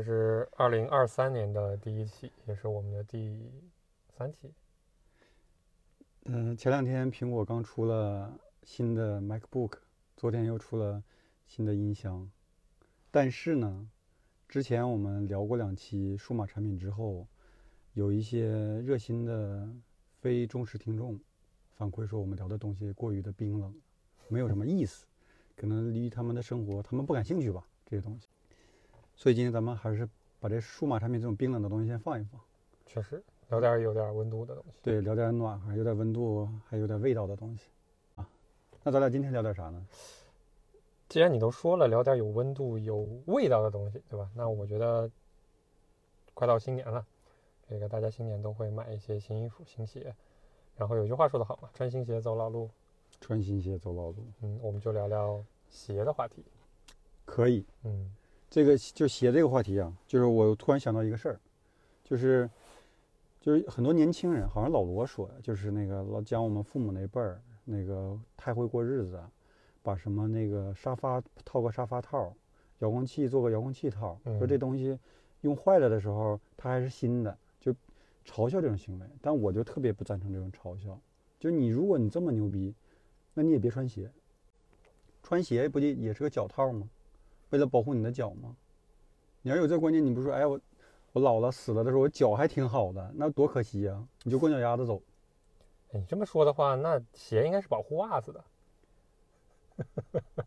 这是二零二三年的第一期，也是我们的第三期。嗯、前两天苹果刚出了新的 MacBook，昨天又出了新的音箱。但是呢，之前我们聊过两期数码产品之后，有一些热心的非忠实听众反馈说我们聊的东西过于的冰冷，没有什么意思，可能离他们的生活他们不感兴趣吧这些东西。所以今天咱们还是把这数码产品这种冰冷的东西先放一放。确实，聊点有点温度的东西。对，聊点暖和、有点温度、还有点味道的东西啊。那咱俩今天聊点啥呢？既然你都说了，聊点有温度、有味道的东西，对吧？那我觉得快到新年了，这个大家新年都会买一些新衣服、新鞋。然后有句话说得好嘛，穿新鞋走老路。穿新鞋走老路，嗯，我们就聊聊鞋的话题。可以。嗯这个就鞋这个话题啊，就是我突然想到一个事儿，就是就是很多年轻人，好像老罗说，就是那个老讲我们父母那辈儿，那个太会过日子啊，把什么那个沙发套个沙发套，遥控器做个遥控器套，说这嗯东西用坏了的时候它还是新的，就嘲笑这种行为。但我就特别不赞成这种嘲笑，就你如果你这么牛逼，那你也别穿鞋，穿鞋不就也是个脚套吗？为了保护你的脚吗？你要有这观念，你不说，哎，我我老了死了的时候，我脚还挺好的，那多可惜呀、你就光脚丫子走。哎你这么说的话，那鞋应该是保护袜子的。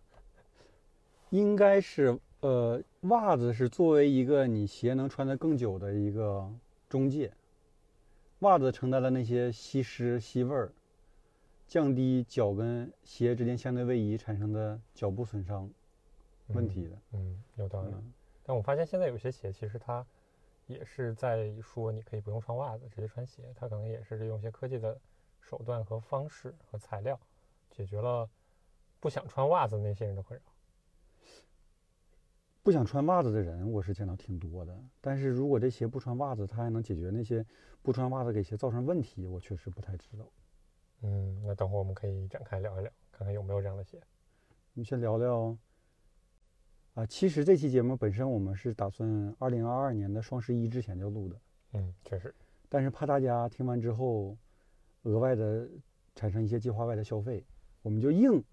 应该是，呃，袜子是作为一个你鞋能穿得更久的一个中介，袜子承担了那些吸湿、吸味儿，降低脚跟鞋之间相对位移产生的脚部损伤问题的。嗯，有道理。嗯，但我发现现在有些鞋其实它也是在说你可以不用穿袜子，直接穿鞋。它可能也是利用一些科技的手段和方式和材料，解决了不想穿袜子的那些人的困扰。不想穿袜子的人，我是见到挺多的。但是如果这鞋不穿袜子，它还能解决那些不穿袜子给鞋造成问题，我确实不太知道。嗯，那等会儿我们可以展开聊一聊，看看有没有这样的鞋。我们先聊聊。啊，其实这期节目本身我们是打算二零二二年的双十一之前就录的，嗯，确实，但是怕大家听完之后额外的产生一些计划外的消费，我们就硬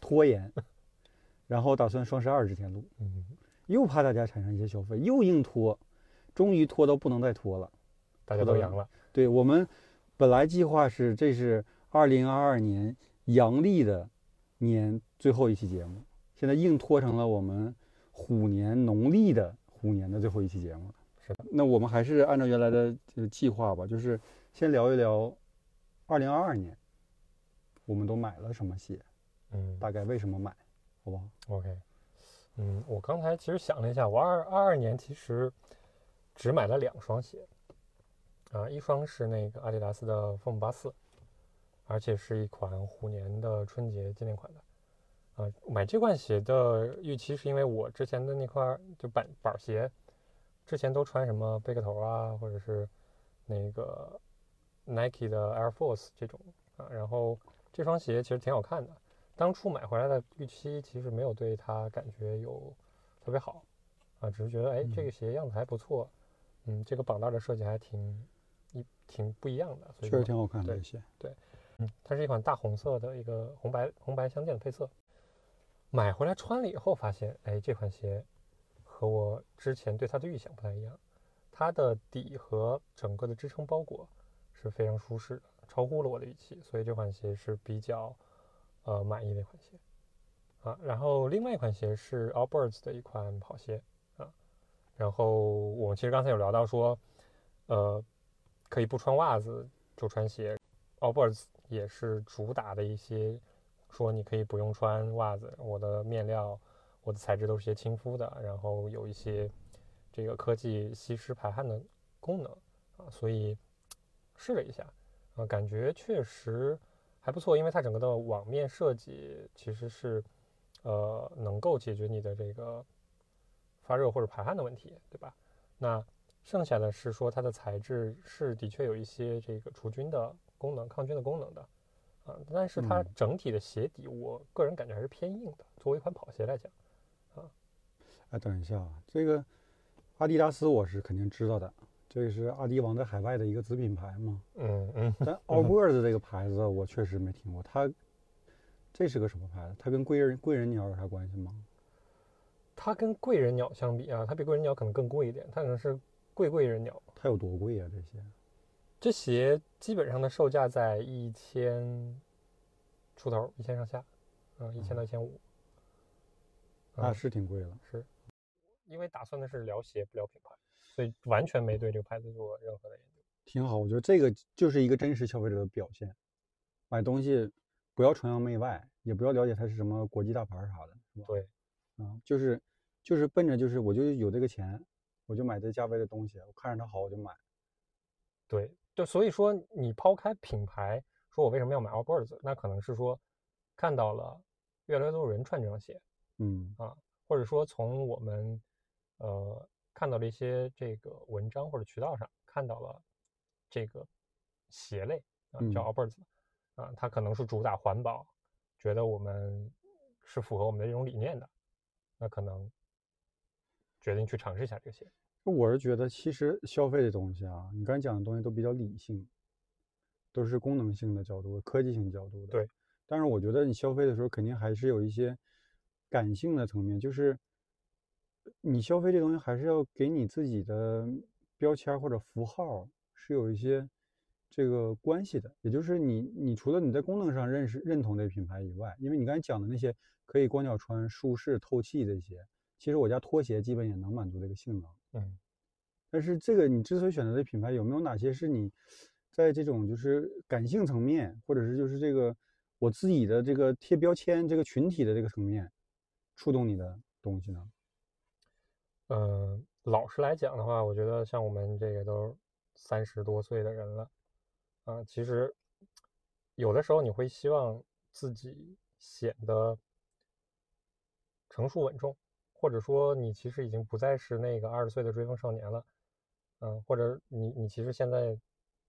拖延，然后打算双十二之前录，嗯，又怕大家产生一些消费，又硬拖，终于拖到不能再拖了。大家都阳了。对我们本来计划是这是二零二二年阳历的年最后一期节目，现在硬拖成了我们虎年农历的虎年的最后一期节目了。是的，那我们还是按照原来的这个计划吧，就是先聊一聊二零二二年我们都买了什么鞋，嗯大概为什么买，好不好？，OK。嗯，我刚才其实想了一下，我二二二年其实只买了两双鞋，啊，一双是那个阿迪达斯的 Foam 八四，而且是一款虎年的春节纪念款的。啊，买这款鞋的预期是因为我之前的那块儿就板板儿鞋，之前都穿什么贝壳头啊，或者是那个 Nike 的 Air Force 这种啊，然后这双鞋其实挺好看的。当初买回来的预期其实没有对它感觉有特别好啊，只是觉得哎这个鞋样子还不错，嗯，这个绑带的设计还挺一挺不一样的，所以就确实挺好看的对这鞋。嗯，它是一款大红色的一个红白红白相间的配色。买回来穿了以后，发现，哎，这款鞋和我之前对它的预想不太一样。它的底和整个的支撑包裹是非常舒适的，超乎了我的预期，所以这款鞋是比较呃满意的一款鞋啊。然后另外一款鞋是 Allbirds 的一款跑鞋啊。然后我们其实刚才有聊到说，呃，可以不穿袜子就穿鞋。Allbirds 也是主打的一些说你可以不用穿袜子，我的面料、我的材质都是些亲肤的，然后有一些这个科技吸湿排汗的功能啊，所以试了一下啊，感觉确实还不错，因为它整个的网面设计其实是呃能够解决你的这个发热或者排汗的问题，对吧？那剩下的是说它的材质是的确有一些这个除菌的功能、抗菌的功能的啊，但是它嗯整体的鞋底，我个人感觉还是偏硬的。作为一款跑鞋来讲，啊，哎，等一下啊，这个阿迪达斯我是肯定知道的，这是阿迪王在海外的一个子品牌嘛。嗯嗯，但 Allbirds 这个牌子我确实没听过，它这是个什么牌子？它跟贵人贵人鸟有啥关系吗？它跟贵人鸟相比啊，它比贵人鸟可能更贵一点，它可能是贵贵人鸟。它有多贵啊？这些？这鞋基本上的售价在一千出头，一千上下，嗯，一千到一千五。那是挺贵了。是，因为打算的是聊鞋不聊品牌，所以完全没对这个牌子做任何的研究。挺好，我觉得这个就是一个真实消费者的表现。买东西不要崇洋媚外，也不要了解它是什么国际大牌啥的，是吧？对，啊，就是就是奔着就是我就有这个钱，我就买这价位的东西，我看着它好我就买。对，就所以说你抛开品牌，说我为什么要买 Allbirds，那可能是说看到了越来越多人穿这双鞋，嗯啊，或者说从我们呃看到了一些这个文章或者渠道上看到了这个鞋类啊，叫 Allbirds，啊，它可能是主打环保，觉得我们是符合我们的这种理念的，那可能决定去尝试一下这个鞋。我是觉得，其实消费的东西啊，你刚才讲的东西都比较理性，都是功能性的角度、科技性角度的。对。但是我觉得你消费的时候，肯定还是有一些感性的层面，就是你消费这东西还是要给你自己的标签或者符号是有一些这个关系的。也就是你，你除了你在功能上认识认同这品牌以外，因为你刚才讲的那些可以光脚穿、舒适、透气这些，其实我家拖鞋基本也能满足这个性能。嗯，但是这个你之所以选择的品牌，有没有哪些是你在这种就是感性层面，或者是就是这个我自己的这个贴标签这个群体的这个层面触动你的东西呢？嗯，老实来讲的话，我觉得像我们这个都三十多岁的人了，啊，其实有的时候你会希望自己显得成熟稳重。或者说你其实已经不再是那个二十岁的追风少年了，嗯，或者你你其实现在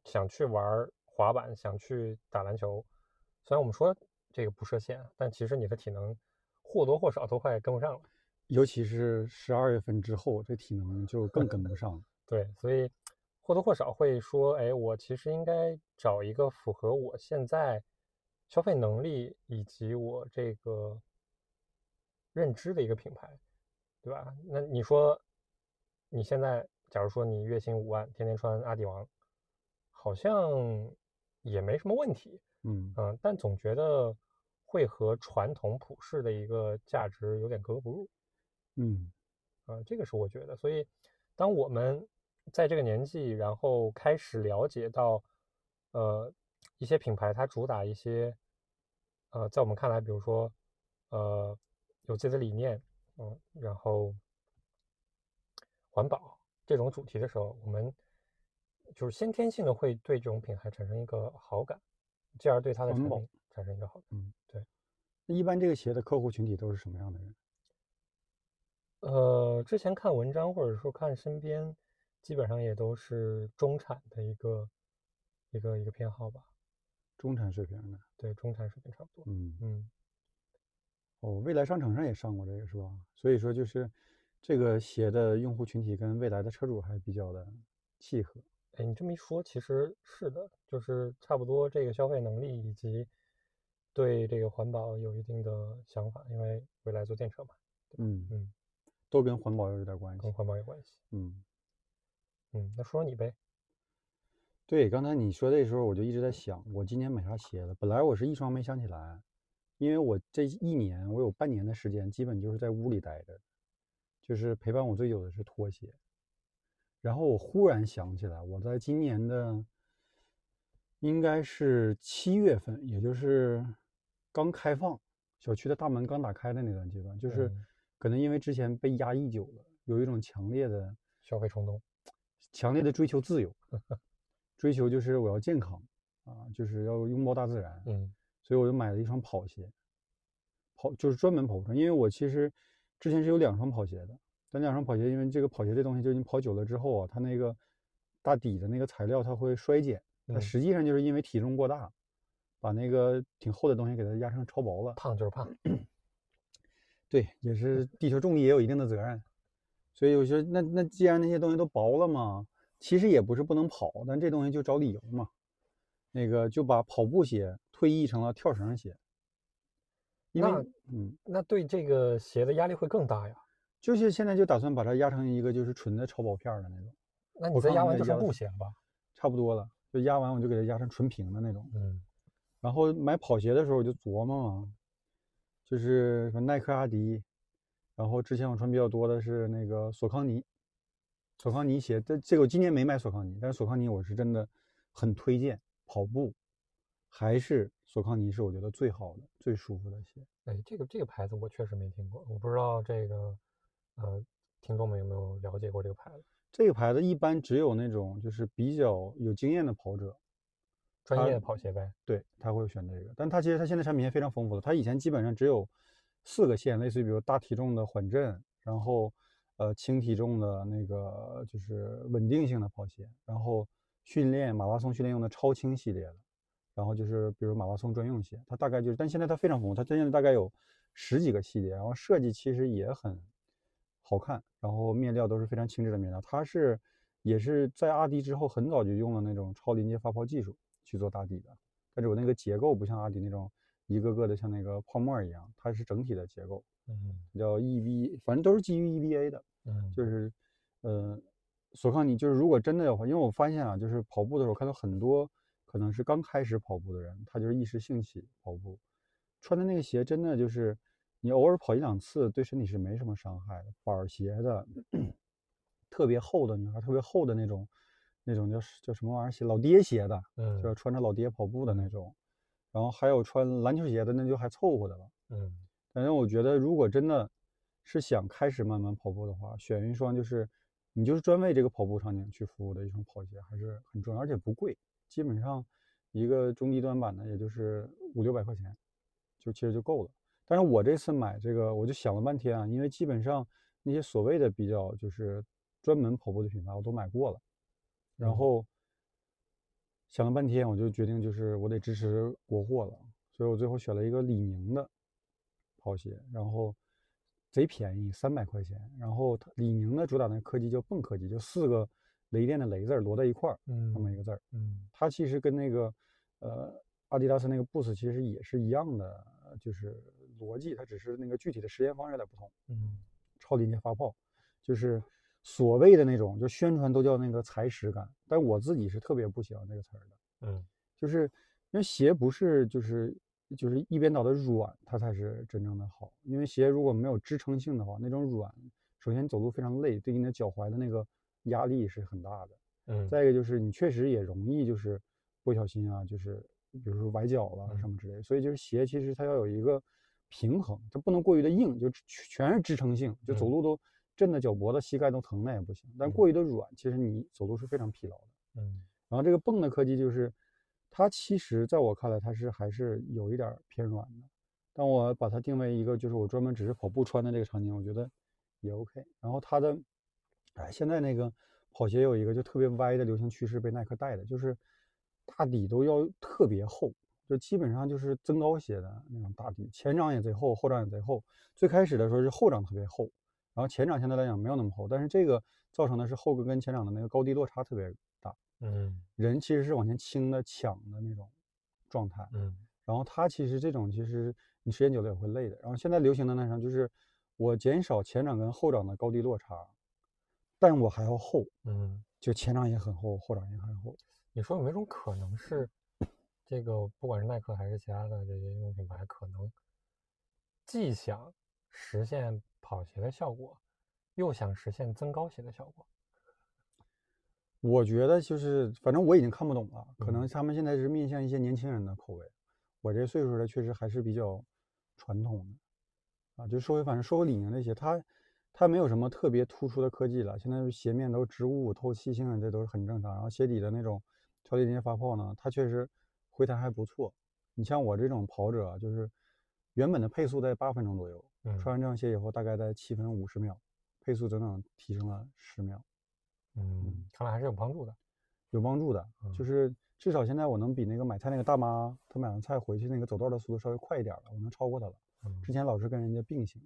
想去玩滑板，想去打篮球，虽然我们说这个不设限，但其实你的体能或多或少都快跟不上了，尤其是十二月份之后，这体能就更跟不上了。对，所以或多或少会说，哎，我其实应该找一个符合我现在消费能力以及我这个认知的一个品牌。对吧？那你说，你现在假如说你月薪五万，天天穿阿迪王，好像也没什么问题。嗯嗯，但总觉得会和传统普世的一个价值有点格格不入。嗯，啊，这个是我觉得。所以，当我们在这个年纪，然后开始了解到，呃，一些品牌它主打一些，呃，在我们看来，比如说，呃，有自己的理念。嗯，然后环保这种主题的时候，我们就是先天性的会对这种品牌产生一个好感，进而对它的产品产生一个好感。嗯，对。那一般这个企业的客户群体都是什么样的人？呃，之前看文章或者说看身边，基本上也都是中产的一个一个一个偏好吧。中产水平的。对，中产水平差不多。嗯嗯。哦，未来商场上也上过这个是吧？所以说就是这个鞋的用户群体跟未来的车主还比较的契合。哎，你这么一说，其实是的，就是差不多这个消费能力以及对这个环保有一定的想法，因为未来做电车嘛。嗯嗯，都跟环保有点关系。跟环保有关系。嗯嗯，那说说你呗。对，刚才你说的时候，我就一直在想，我今年买啥鞋了？本来我是一双没想起来。因为我这一年，我有半年的时间，基本就是在屋里待着，就是陪伴我最久的是拖鞋。然后我忽然想起来，我在今年的应该是七月份，也就是刚开放小区的大门刚打开的那段阶段，就是可能因为之前被压抑久了，有一种强烈的消费冲动，强烈的追求自由，追求就是我要健康啊，就是要拥抱大自然。嗯。所以我就买了一双跑鞋，跑就是专门跑步穿。因为我其实之前是有两双跑鞋的，但两双跑鞋因为这个跑鞋这东西，就你跑久了之后啊，它那个大底的那个材料它会衰减，它实际上就是因为体重过大，把那个挺厚的东西给它压成超薄了。胖就是胖，对，也是地球重力也有一定的责任。所以有些那那既然那些东西都薄了嘛，其实也不是不能跑，但这东西就找理由嘛。那个就把跑步鞋退役成了跳绳鞋，因为那嗯，那对这个鞋的压力会更大呀。就是现在就打算把它压成一个就是纯的超薄片的那种，那你再压完就成看那个压的布鞋了吧？差不多了，就压完我就给它压成纯平的那种。嗯然后买跑鞋的时候我就琢磨嘛，就是说耐克、阿迪，然后之前我穿比较多的是那个索康尼，索康尼鞋。这这个我今年没买索康尼，但是索康尼我是真的很推荐跑步，还是索康尼是我觉得最好的、最舒服的鞋。哎，这个这个牌子我确实没听过，我不知道这个呃听众们有没有了解过这个牌子？这个牌子一般只有那种就是比较有经验的跑者，专业的跑鞋呗。对他会选这个。但他其实他现在产品线非常丰富的，他以前基本上只有四个线，类似于比如大体重的缓震，然后呃轻体重的那个就是稳定性的跑鞋，然后训练马拉松训练用的超轻系列的，然后就是比如马拉松专用鞋，它大概就是，但现在它非常丰富，它现在大概有十几个系列，然后设计其实也很好看，然后面料都是非常轻质的面料，它是也是在阿迪之后很早就用了那种超临界发泡技术去做打底的，但是我那个结构不像阿迪那种一个个的像那个泡沫一样，它是整体的结构，嗯。叫 EV，反正都是基于 EVA 的，嗯，就。是呃，索康尼就是如果真的的话，因为我发现啊，就是跑步的时候看到很多可能是刚开始跑步的人，他就是一时兴起跑步，穿的那个鞋真的就是你偶尔跑一两次，对身体是没什么伤害的。板鞋的，特别厚的女孩，特别厚的那种，那种叫叫什么玩意儿鞋，老爹鞋的，嗯就是穿着老爹跑步的那种。然后还有穿篮球鞋的，那就还凑合的了。嗯反正我觉得，如果真的是想开始慢慢跑步的话，选一双就是你就是专为这个跑步场景去服务的一双跑鞋，还是很重要，而且不贵，基本上一个中低端版的也就是五六百块钱，就其实就够了。但是我这次买这个，我就想了半天啊，因为基本上那些所谓的比较就是专门跑步的品牌我都买过了，然嗯后想了半天，我就决定就是我得支持国货了，所以我最后选了一个李宁的跑鞋，然后贼便宜，三百块钱。然后它李宁的主打的科技叫泵科技，就四个雷电的雷字儿摞在一块儿，这么一嗯个字儿。嗯它其实跟那个呃阿迪达斯那个 Boost 其实也是一样的，就是逻辑，它只是那个具体的实验方式有点不同。嗯超临界发泡，就是所谓的那种，就宣传都叫那个踩屎感，但我自己是特别不喜欢这个词儿的。嗯就是因为鞋不是就是就是一边倒的软，它才是真正的好。因为鞋如果没有支撑性的话，那种软，首先走路非常累，对你的脚踝的那个压力是很大的。嗯，再一个就是你确实也容易就是不小心啊，就是比如说崴脚了嗯什么之类的。所以就是鞋其实它要有一个平衡，它不能过于的硬，就全是支撑性，就走嗯路都震得脚脖子、膝盖都疼那也不行。但嗯过于的软，其实你走路是非常疲劳的。嗯然后这个泵的科技就是，它其实在我看来它是还是有一点偏软的，但我把它定为一个就是我专门只是跑步穿的这个场景，我觉得也 OK。然后它的，哎，现在那个跑鞋有一个就特别歪的流行趋势被耐克带的，就是大底都要特别厚，就基本上就是增高鞋的那种大底，前掌也贼厚，后掌也贼厚。最开始的时候是后掌特别厚，然后前掌相对来讲没有那么厚，但是这个造成的是后跟跟前掌的那个高低落差特别大。嗯人其实是往前倾的、抢的那种状态。嗯然后它其实这种其实你时间久了也会累的。然后现在流行的那双就是我减少前掌跟后掌的高低落差，但我还要厚，嗯，就前掌也很厚，后掌也很厚。你说有没有种可能是，这个不管是耐克还是其他的这些运动品牌，可能既想实现跑鞋的效果，又想实现增高鞋的效果？我觉得就是，反正我已经看不懂了，可能嗯他们现在是面向一些年轻人的口味，我这岁数的确实还是比较传统的，啊，就说回反正说回李宁那些，它它没有什么特别突出的科技了，现在是鞋面都是织物，透气性啊这都是很正常，然后鞋底的那种超临界发泡呢，它确实回弹还不错。你像我这种跑者啊，就是原本的配速在八分钟左右，嗯穿完这双鞋以后大概在七分五十秒，配速整整提升了十秒。嗯，看来还是有帮助的。有帮助的，就嗯是至少现在我能比那个买菜那个大妈，她买完菜回去那个走道的速度稍微快一点了，我能超过她了。嗯，之前老是跟人家并行，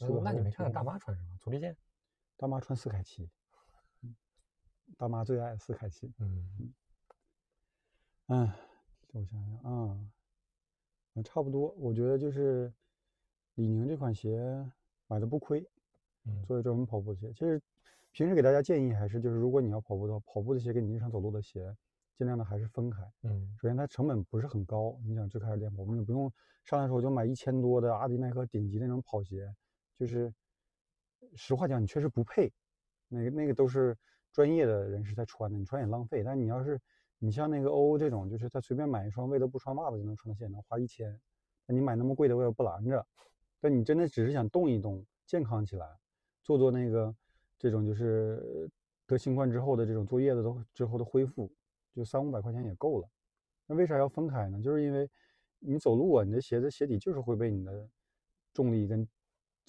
嗯速度嗯那你没看还是挺快的大妈穿什么？足力健？大妈穿斯凯奇，嗯大妈最爱斯凯奇。嗯嗯，我想想啊，嗯，差不多。我觉得就是李宁这款鞋买的不亏，嗯作为专门跑步的鞋。其实平时给大家建议还是就是，如果你要跑步的话，跑步的鞋跟你日常走路的鞋，尽量的还是分开。嗯首先它成本不是很高，你想最开始练跑步，你不用上来的时候就买一千多的阿迪耐克顶级那种跑鞋，就是实话讲，你确实不配。那个那个都是专业的人士在穿的，你穿也浪费。但你要是你像那个欧欧这种，就是他随便买一双为了不穿袜子就能穿的鞋，能花一千，那你买那么贵的我也不拦着。但你真的只是想动一动，健康起来，做做那个这种就是得新冠之后的这种作业的都之后的恢复，就三五百块钱也够了。那为啥要分开呢？就是因为你走路啊，你的鞋子鞋底就是会被你的重力跟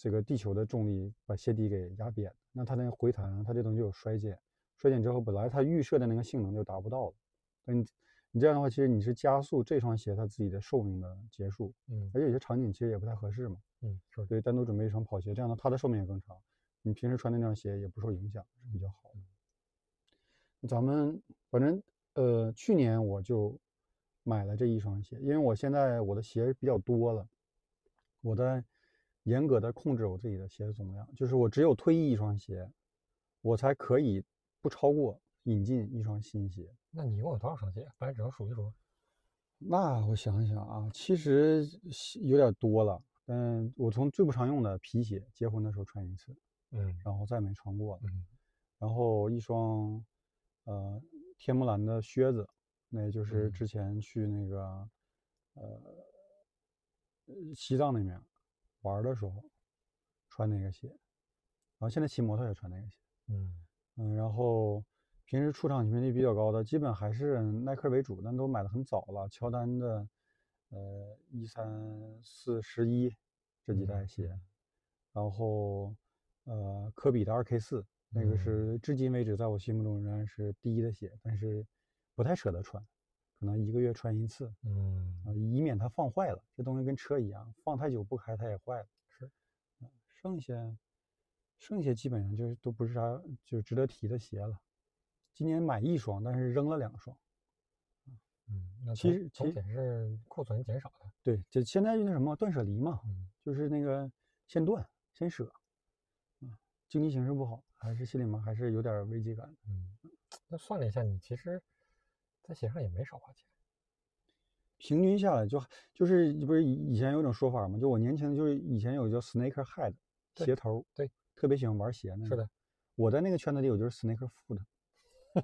这个地球的重力把鞋底给压扁，那它那个回弹啊，它这东西就有衰减，衰减之后本来它预设的那个性能就达不到了。那你你这样的话，其实你是加速这双鞋它自己的寿命的结束，嗯而且有些场景其实也不太合适嘛，嗯，是的所以单独准备一双跑鞋，这样的它的寿命也更长，你平时穿的那双鞋也不受影响，是比较好的。咱们反正呃，去年我就买了这一双鞋，因为我现在我的鞋比较多了，我在严格的控制我自己的鞋的总量，就是我只有退役一双鞋，我才可以不超过引进一双新鞋。那你一共有多少双鞋？反正只能数一数。那我想想啊，其实有点多了，但我从最不常用的皮鞋，结婚的时候穿一次，嗯然后再没穿过了。嗯然后一双呃天目蓝的靴子，那也就是嗯之前去那个呃呃西藏那边玩的时候穿那个鞋，然后现在骑摩托也穿那个鞋，嗯。嗯，然后平时出场频率比较高的，基本还是耐克为主，但都买的很早了，乔丹的呃一三四十一这几代嗯鞋，然后呃科比的二 K 四，那个嗯。是至今为止在我心目中仍然是第一的鞋，但是不太舍得穿，可能一个月穿一次，嗯啊，以免它放坏了。这东西跟车一样，放太久不开它也坏了。是，啊，剩下剩下基本上就是都不是啥就值得提的鞋了。今年买一双，但是扔了两双。嗯，那其实其实体是库存减少的。对，就现在就那什么断舍离嘛，嗯就是那个先断先舍。嗯，经济形势不好，还是心里面还是有点危机感。嗯，那算了一下，你其实在鞋上也没少花钱。平均下来就就是不是以以前有种说法嘛，就我年轻就是以前有叫 sneaker head 鞋头，对，特别喜欢玩鞋那种是的，我在那个圈子里，我就是 sneaker foot，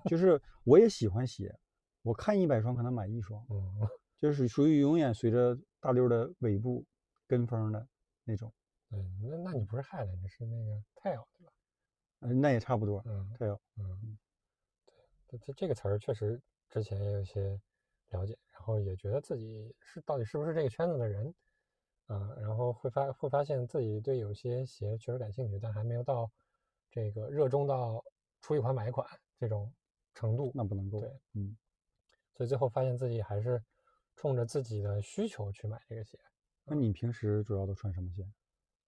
就是我也喜欢鞋，我看一百双可能买一双，嗯，就是属于永远随着大溜的尾部跟风的那种，对，那那你不是 head，你是那个 tail 对吧？嗯，那也差不多，嗯它有，嗯，对，这这个词儿确实之前也有一些了解，然后也觉得自己是到底是不是这个圈子的人，啊、然后会发会发现自己对有些鞋确实感兴趣，但还没有到这个热衷到出一款买一款这种程度，那不能够，对，嗯，所以最后发现自己还是冲着自己的需求去买这个鞋。那你平时主要都穿什么鞋？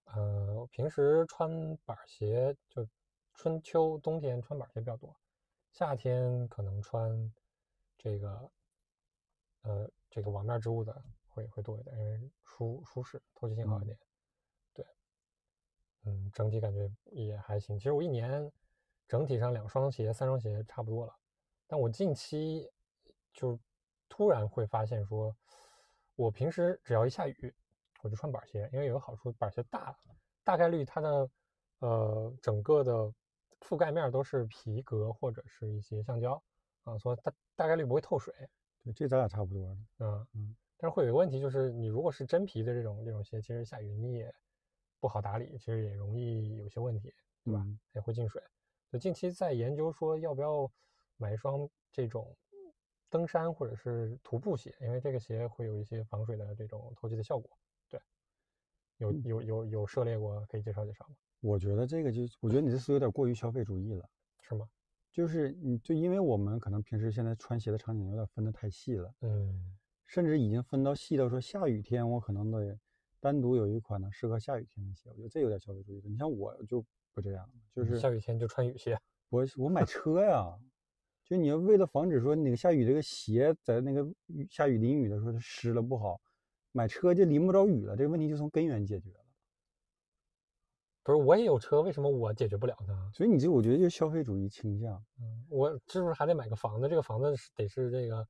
呃，我平时穿板儿鞋，就春秋冬天穿板儿鞋比较多，夏天可能穿这个呃这个网面织物的会会多一点，因为舒舒适，透气性好一嗯点。对，嗯，整体感觉也还行。其实我一年整体上两双鞋、三双鞋差不多了，但我近期就突然会发现说，我平时只要一下雨，我就穿板鞋，因为有个好处，板鞋大，大概率它的呃整个的覆盖面都是皮革或者是一些橡胶啊，所以大大概率不会透水。对，这咱俩差不多的，嗯嗯，但是会有一个问题，就是你如果是真皮的这种这种鞋，其实下雨你也不好打理，其实也容易有些问题，对吧？嗯也会进水。就近期在研究说要不要买一双这种登山或者是徒步鞋，因为这个鞋会有一些防水的这种透气的效果。对，有嗯有有有涉猎过，可以介绍介绍吗？我觉得这个就，我觉得你这是有点过于消费主义了。是吗？就是你就因为我们可能平时现在穿鞋的场景有点分得太细了，嗯甚至已经分到细到说下雨天我可能得单独有一款呢适合下雨天的鞋，我觉得这有点消费主义了。你像我就不这样，就是下雨天就穿雨鞋。我我买车呀，就你要为了防止说那个下雨这个鞋在那个雨下雨淋雨的时候它湿了不好，买车就淋不着雨了，这个问题就从根源解决了。不是，我也有车，为什么我解决不了呢？所以你这我觉得就是消费主义倾向。嗯，我是不是还得买个房子？这个房子是得是这个，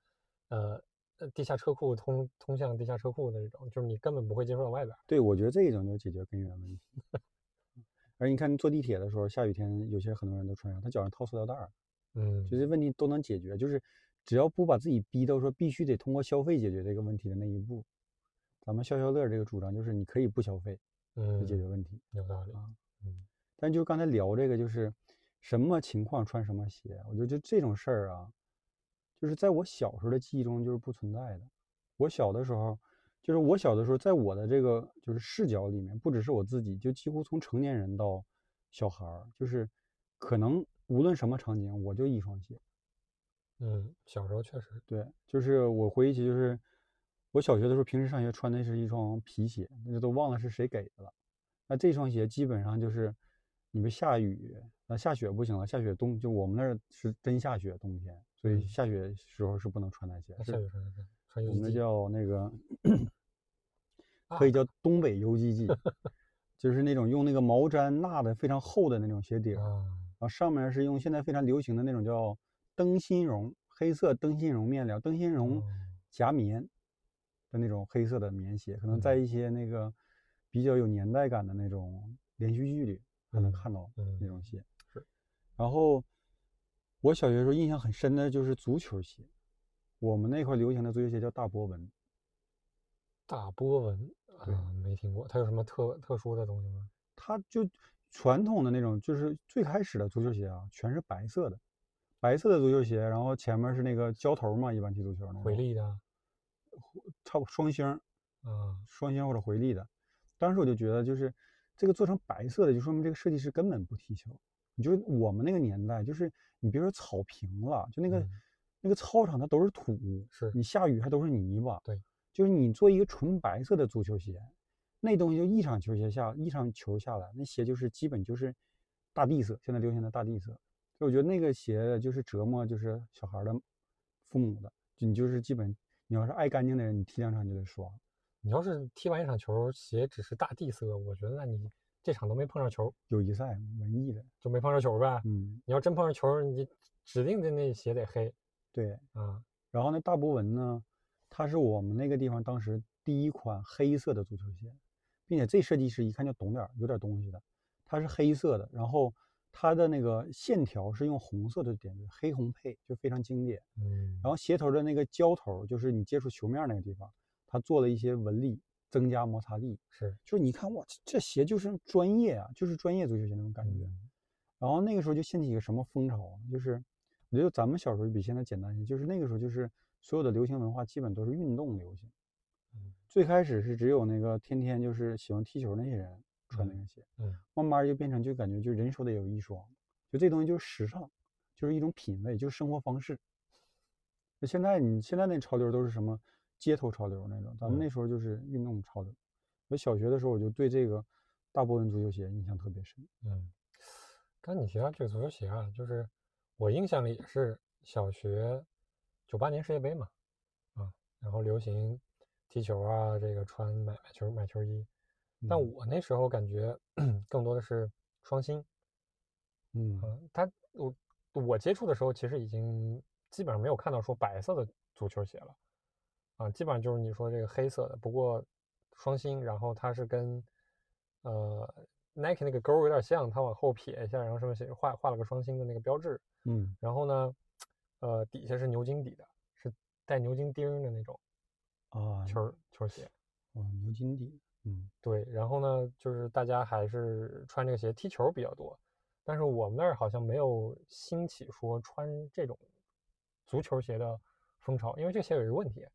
呃呃，地下车库通通向地下车库的这种，就是你根本不会接触到外边。对，我觉得这一种就解决根源问题。而你看，坐地铁的时候，下雨天，有些很多人都穿上，他脚上套塑料袋儿，嗯，就这问题都能解决。就是只要不把自己逼到说必须得通过消费解决这个问题的那一步，咱们消消乐这个主张就是你可以不消费嗯解决问题。有道理。啊嗯但就刚才聊这个，就是什么情况穿什么鞋，我觉得就这种事儿啊，就是在我小时候的记忆中就是不存在的。我小的时候，就是我小的时候，在我的这个就是视角里面，不只是我自己，就几乎从成年人到小孩儿，就是可能无论什么场景，我就一双鞋。嗯，小时候确实，对，就是我回忆起，就是我小学的时候，平时上学穿的是一双皮鞋，那都忘了是谁给的了。那这双鞋基本上就是，你们下雨，那下雪不行了，下雪冬就我们那儿是真下雪，冬天，所以嗯。下雪时候是不能穿那鞋，下雪穿穿穿我们那叫那个啊可以叫东北游击季，就是那种用那个毛毡纳的非常厚的那种鞋底儿，啊，然后上面是用现在非常流行的那种叫灯芯绒，黑色灯芯绒面料，灯芯绒哦。夹棉的那种黑色的棉鞋，可能在嗯一些那个比较有年代感的那种连续剧里还能嗯看到嗯那种鞋。是。然后我小学时候印象很深的就是足球鞋，我们那块流行的足球鞋叫大波纹，大波纹对啊，没听过，它有什么特特殊的东西吗？它就传统的那种，就是最开始的足球鞋啊，全是白色的，白色的足球鞋，然后前面是那个胶头嘛，一般踢足球那种回力的啊差不双星儿，啊，双星或者回力的。当时我就觉得，就是这个做成白色的，就说明这个设计师根本不踢球。你就我们那个年代，就是你别说草坪了，就那个、嗯那个操场它都是土，是你下雨还都是泥巴。对，就是你做一个纯白色的足球鞋，那东西就一场球鞋下一场球下来，那鞋就是基本就是大地色，现在流行的大地色。所以我觉得那个鞋就是折磨就是小孩的父母的，就你就是基本你要是爱干净的人，你踢两场就得刷。你要是踢完一场球，鞋只是大地色，我觉得那你这场都没碰上球，友谊赛文艺的，就没碰上球呗。嗯，你要真碰上球，你指定的那鞋得黑对。啊。然后那大博文呢，它是我们那个地方当时第一款黑色的足球鞋，并且这设计师一看就懂点，有点东西的。它是黑色的，然后它的那个线条是用红色的点缀，黑红配，就非常经典。嗯，然后鞋头的那个胶头，就是你接触球面那个地方，它做了一些纹理，增加摩擦力。是就是你看哇，这这鞋就是专业啊，就是专业足球鞋那种感觉。嗯然后那个时候就掀起一个什么风潮呢？就是我觉得咱们小时候比现在简单一些，就是那个时候就是所有的流行文化基本都是运动流行。嗯最开始是只有那个天天就是喜欢踢球那些人穿那个鞋，嗯慢慢就变成就感觉就人手得有一双，就这东西就是时尚，就是一种品味，就是生活方式。那现在你现在那潮流都是什么街头潮流那种，咱们嗯那时候就是运动潮流。我小学的时候我就对这个大波纹足球鞋印象特别深。嗯，刚你提到这个足球鞋啊，就是我印象里也是小学九八年世界杯嘛，啊，然后流行踢球啊，这个穿买买球买球衣，但嗯。我那时候感觉 更多的是双星，嗯。嗯，它我我接触的时候，其实已经基本上没有看到说白色的足球鞋了，啊，基本上就是你说这个黑色的，不过双星，然后它是跟呃 Nike 那个勾儿有点像，它往后撇一下，然后上面写画画了个双星的那个标志，嗯。然后呢，呃，底下是牛筋底的，是带牛筋钉的那种啊，球球鞋。哦，牛筋底，嗯对，然后呢，就是大家还是穿这个鞋踢球比较多，但是我们那儿好像没有兴起说穿这种足球鞋的风潮，因为这个鞋有一个问题，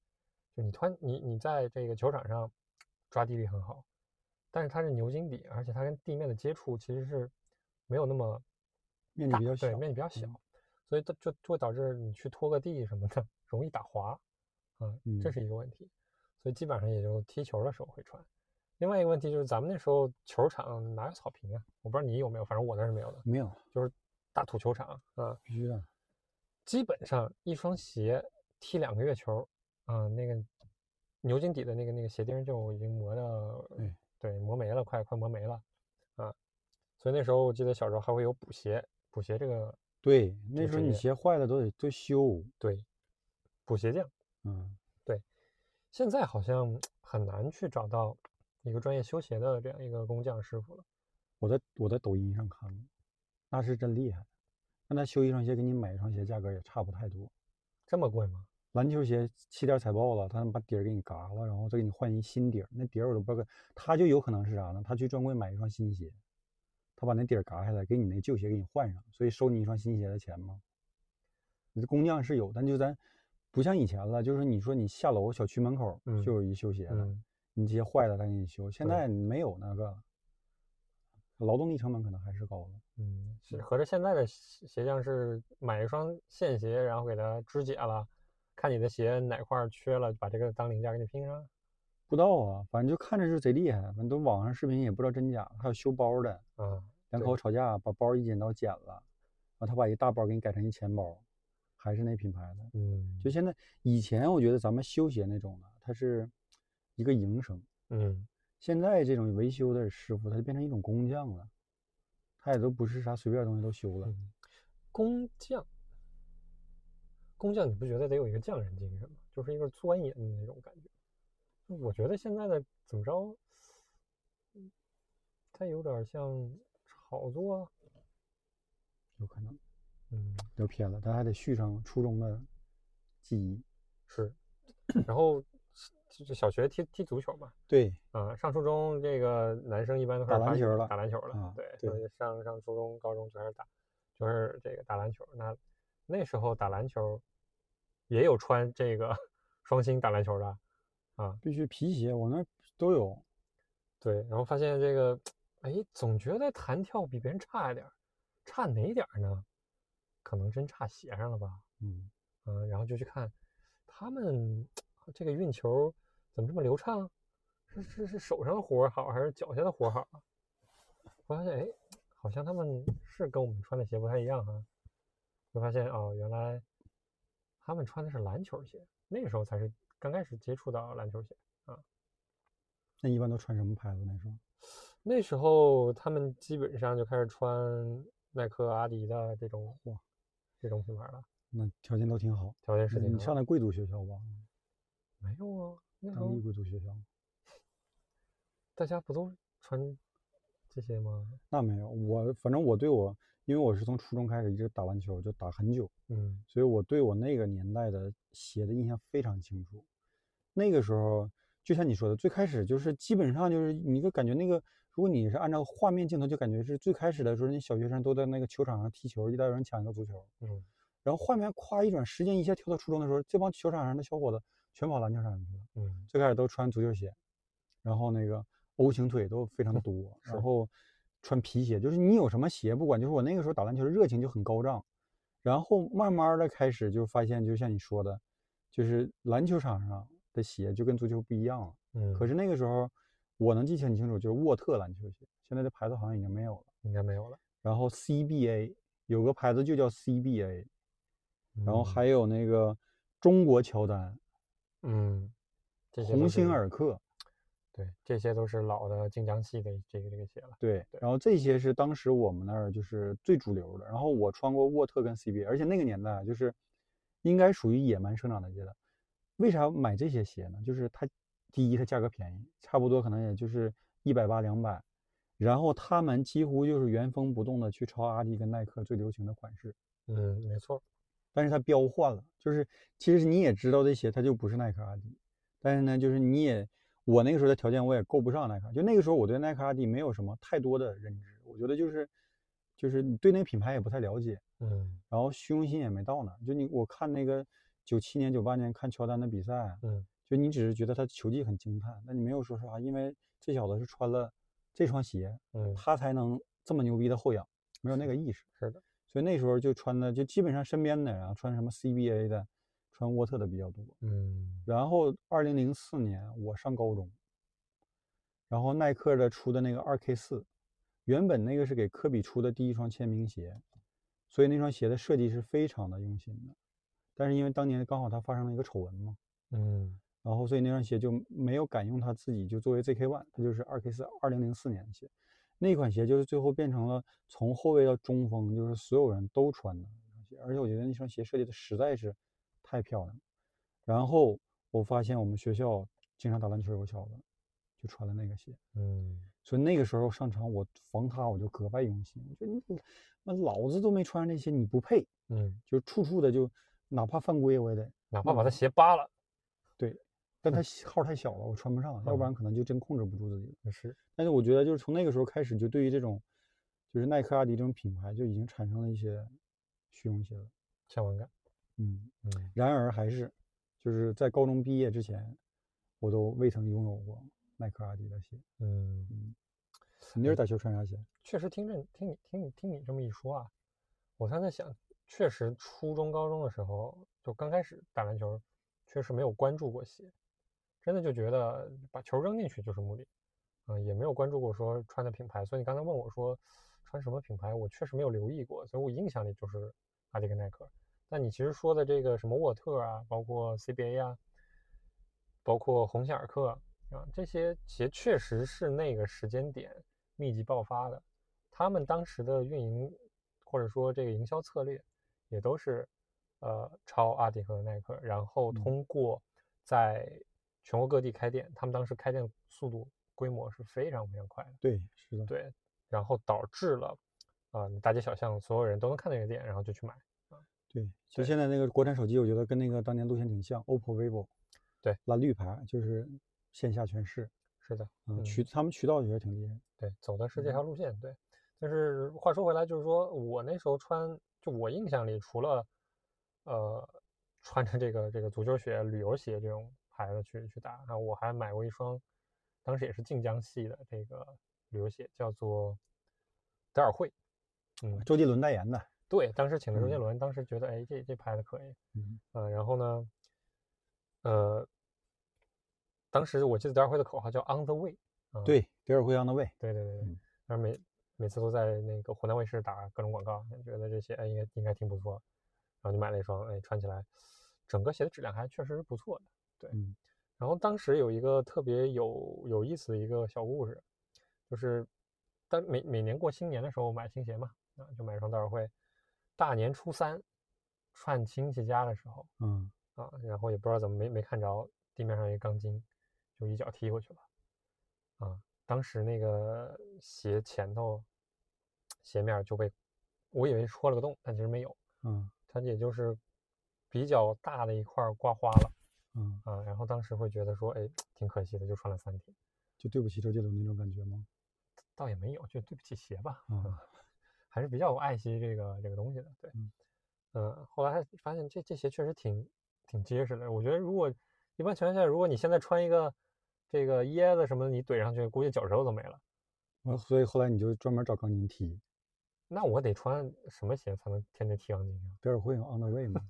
就你穿你你在这个球场上抓地力很好，但是它是牛筋底，而且它跟地面的接触其实是没有那么面积比较小，面积比较小，嗯所以它就就会导致你去拖个地什么的容易打滑，啊，这嗯。是一个问题，所以基本上也就踢球的时候会穿。另外一个问题就是咱们那时候球场哪有草坪啊？我不知道你有没有，反正我那是没有的，没有，就是大土球场啊，必须的。基本上一双鞋踢两个月球，啊、那个牛筋底的那个那个鞋钉就已经磨的，对对，磨没了，快快磨没了，啊，所以那时候我记得小时候还会有补鞋，补鞋这个对，那时候你鞋坏了都得都修。对，补鞋匠。嗯，对现在好像很难去找到一个专业修鞋的这样一个工匠师傅了。我在我在抖音上看过，那是真厉害。那他修一双鞋给你买一双鞋价格也差不太多。这么贵吗？篮球鞋气垫踩爆了，他能把底儿给你嘎了，然后再给你换一新底儿。那底儿我都不知道，他就有可能是啥呢？他去专柜买一双新鞋，他把那底儿嘎下来，给你那旧鞋给你换上，所以收你一双新鞋的钱吗？你这工匠是有，但就咱不像以前了，就是你说你下楼小区门口嗯就有一修鞋的，嗯，你鞋坏了他给你修，现在没有那个了，劳动力成本可能还是高的。嗯，是合着现在的鞋鞋匠是买一双现鞋，然后给它肢解了，看你的鞋哪块缺了，把这个当零件给你拼上。不知道啊，反正就看着就贼厉害，反正都网上视频也不知道真假，还有修包的，啊，两口吵架把包一剪刀剪了，然后他把一大包给你改成一钱包，还是那品牌的。嗯，就现在以前我觉得咱们修鞋那种的，它是一个营生，嗯现在这种维修的师傅他就变成一种工匠了，他也都不是啥随便东西都修了。嗯，工匠，工匠，你不觉得得有一个匠人精神吗？就是一个钻研的那种感觉。我觉得现在的怎么着，嗯它有点像炒作，有可能嗯，聊偏了，他还得续上初中的记忆。是。然后就就小学踢踢足球嘛，对，啊，上初中这个男生一般都开始打篮球了打篮球了，啊对，对所以上上初中、高中就开始打，就是这个打篮球。那那时候打篮球也有穿这个 双星打篮球的，啊，必须皮鞋，我那都有。对，然后发现这个，哎，总觉得弹跳比别人差一点，差哪点儿呢？可能真差鞋上了吧，嗯，嗯，然后就去看他们 这个运球怎么这么流畅？是是是手上的活好还是脚下的活好啊？我发现哎，好像他们是跟我们穿的鞋不太一样哈、就发现哦，原来他们穿的是篮球鞋，那个时候才是刚开始接触到篮球鞋啊。那一般都穿什么牌子那时候？那时候他们基本上就开始穿耐克、阿迪的这种哇这种品牌了，那条件都挺好。条件是挺好你上的贵族学校吧？没有啊？当地候贵族学校？大家不都穿这些吗？那没有，我反正我对我，因为我是从初中开始一直打篮球，就打很久，嗯所以我对我那个年代的鞋的印象非常清楚。那个时候，就像你说的，最开始就是基本上就是你就感觉那个，如果你是按照画面镜头，就感觉是最开始的时候，那小学生都在那个球场上踢球，一代有人抢一个足球，嗯然后画面夸一转，时间一下跳到初中的时候，这帮球场上的小伙子全跑篮球场上去了。嗯最开始都穿足球鞋，然后那个 O 型腿都非常多，是然后穿皮鞋，就是你有什么鞋，不管就是我那个时候打篮球的热情就很高涨，然后慢慢的开始就发现，就像你说的，就是篮球场上的鞋就跟足球不一样了。嗯，可是那个时候我能记得很清楚，就是沃特篮球鞋，现在的牌子好像已经没有了。应该没有了。然后 CBA 有个牌子就叫 CBA，然后嗯还有那个中国乔丹、嗯，这些都鸿星尔克。对，这些都是老的晋江系的这个这个鞋了。对，对然后这些是当时我们那儿就是最主流的。然后我穿过沃特跟 CBA，而且那个年代啊就是应该属于野蛮生长的阶段。为啥买这些鞋呢？就是它第一，它价格便宜，差不多可能也就是一百八两百。然后他们几乎就是原封不动的去抄阿迪跟耐克最流行的款式，嗯，没错。但是它标换了，就是其实你也知道这鞋它就不是耐克阿迪，但是呢，就是你也我那个时候的条件我也够不上耐克，就那个时候我对耐克阿迪没有什么太多的认知，我觉得就是就是你对那个品牌也不太了解，嗯然后虚荣心也没到那儿。就你我看那个九七年九八年看乔丹的比赛，嗯就你只是觉得他球技很惊叹，但你没有说啥，因为这小子是穿了这双鞋，嗯，他才能这么牛逼的后仰，没有那个意识。是的。所以那时候就穿的就基本上身边的人啊，穿什么 CBA 的，穿沃特的比较多。嗯然后二零零四年我上高中，然后耐克的出的那个二 K 四，原本那个是给科比出的第一双签名鞋，所以那双鞋的设计是非常的用心的。但是因为当年刚好他发生了一个丑闻嘛，嗯然后所以那双鞋就没有敢用他自己就作为 ZK One，它就是二 K 四二零零四年的鞋。那款鞋就是最后变成了从后卫到中锋，就是所有人都穿的那双鞋，而且我觉得那双鞋设计的实在是太漂亮。了。然后我发现我们学校经常打篮球有个小子就穿了那个鞋，嗯。所以那个时候上场我防他我就格外用心，我觉得你那老子都没穿上这些，你不配，嗯，就处处的就哪怕犯规我也得哪怕把他鞋扒了，但它号太小了，我穿不上，要不然可能就真控制不住自己了。是，但是我觉得，就是从那个时候开始，就对于这种，就是耐克、阿迪这种品牌，就已经产生了一些虚荣心了。向往感。嗯，嗯然而还是，就是在高中毕业之前，我都未曾拥有过耐克、阿迪的鞋。嗯，嗯，你那是打球穿啥鞋？确实听着听你听你听你这么一说啊，我刚才在想，确实初中高中的时候就刚开始打篮球，确实没有关注过鞋，真的就觉得把球扔进去就是目的，嗯，也没有关注过说穿的品牌。所以你刚才问我说穿什么品牌，我确实没有留意过，所以我印象里就是阿迪跟耐克。但你其实说的这个什么沃特啊，包括 CBA 啊，包括鸿星尔克啊，这些鞋确实是那个时间点密集爆发的。他们当时的运营或者说这个营销策略，也都是呃抄阿迪和耐克，然后嗯通过在全国各地开店，他们当时开店速度规模是非常非常快的。对，是的，对，然后导致了，啊、你大街小巷所有人都能看那个店，然后就去买。对，就对现在那个国产手机，我觉得跟那个当年路线挺像，OPPO、vivo，对，蓝绿牌就是线下全是，是的，嗯，嗯渠他们渠道也是挺厉害。对，走的是这嗯条路线，对。但是话说回来，就是说我那时候穿，就我印象里，除了呃穿着这个这个足球鞋、旅游鞋这种牌子去去打啊，我还买过一双，当时也是晋江系的这个旅游鞋，叫做德尔惠。嗯，周杰伦代言的，对，当时请的周杰嗯。伦，当时觉得哎这这牌子可以，嗯。呃，然后呢，呃，当时我记得德尔惠的口号叫 On the Way，啊，对，德尔惠 “On the way”，对对对对嗯，然后每每次都在那个湖南卫视打各种广告，觉得这些哎应该应该挺不错，然后就买了一双，哎穿起来，整个鞋的质量还确实是不错的，对。嗯然后当时有一个特别有有意思的一个小故事，就是当每每年过新年的时候买新鞋嘛，啊就买一双德尔惠，大年初三串亲戚家的时候嗯，啊，然后也不知道怎么没没看着地面上有一个钢筋，就一脚踢过去了，啊，当时那个鞋前头鞋面就被我以为戳了个洞，但其实没有，嗯它也就是比较大的一块儿刮花了。嗯，啊，然后当时会觉得说，哎，挺可惜的，就穿了三天，就对不起周杰伦那种感觉吗？倒也没有，就对不起鞋吧，嗯，还是比较爱惜这个这个东西的，对，嗯嗯，后来发现这这鞋确实挺挺结实的，我觉得如果一般情况下，如果你现在穿一个这个椰子什么的，你怼上去，估计脚趾头都没了，嗯所以后来你就专门找钢筋踢，那我得穿什么鞋才能天天踢钢筋啊？德尔惠 on the way 吗。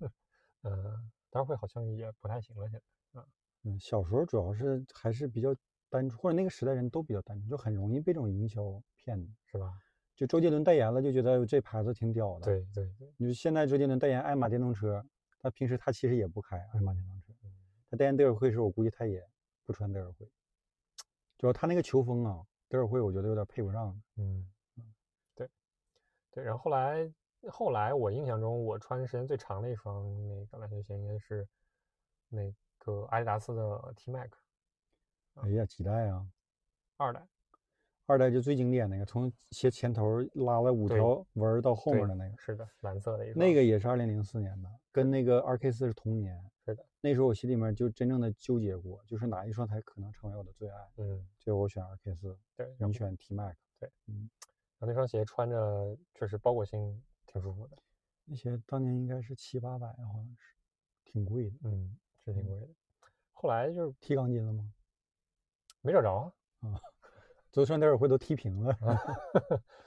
嗯，当然会好像也不太行了，现在，嗯，小时候主要是还是比较单纯，或者那个时代人都比较单纯，就很容易被这种营销骗的。是吧？就周杰伦代言了，就觉得这牌子挺屌的。，对对对，你就现在周杰伦代言爱玛电动车，他平时他其实也不开爱玛电动车，他代言德尔惠时候，我估计他也不穿德尔惠。主要他那个球风啊，德尔惠我觉得有点配不上。嗯，对，对，然后后来后来我印象中，我穿时间最长的一双那个篮球鞋应该是那个阿迪达斯的 T Mac 哎呀，几代啊！二代，二代就最经典那个，从鞋前头拉了五条纹到后面的那个，是的，蓝色的一双，那个也是二零零四年的，跟那个二 K 四是同年。是的，那时候我心里面就真正的纠结过，就是哪一双才可能成为我的最爱。嗯，最后我选二 K 四，对，你选 T Mac。对。嗯那双鞋穿着确实包裹性挺舒服的，那鞋当年应该是七八百，好像是，挺贵的。嗯，是挺嗯贵的。后来就是踢钢筋了吗？没找着啊，昨穿德尔惠都踢平了。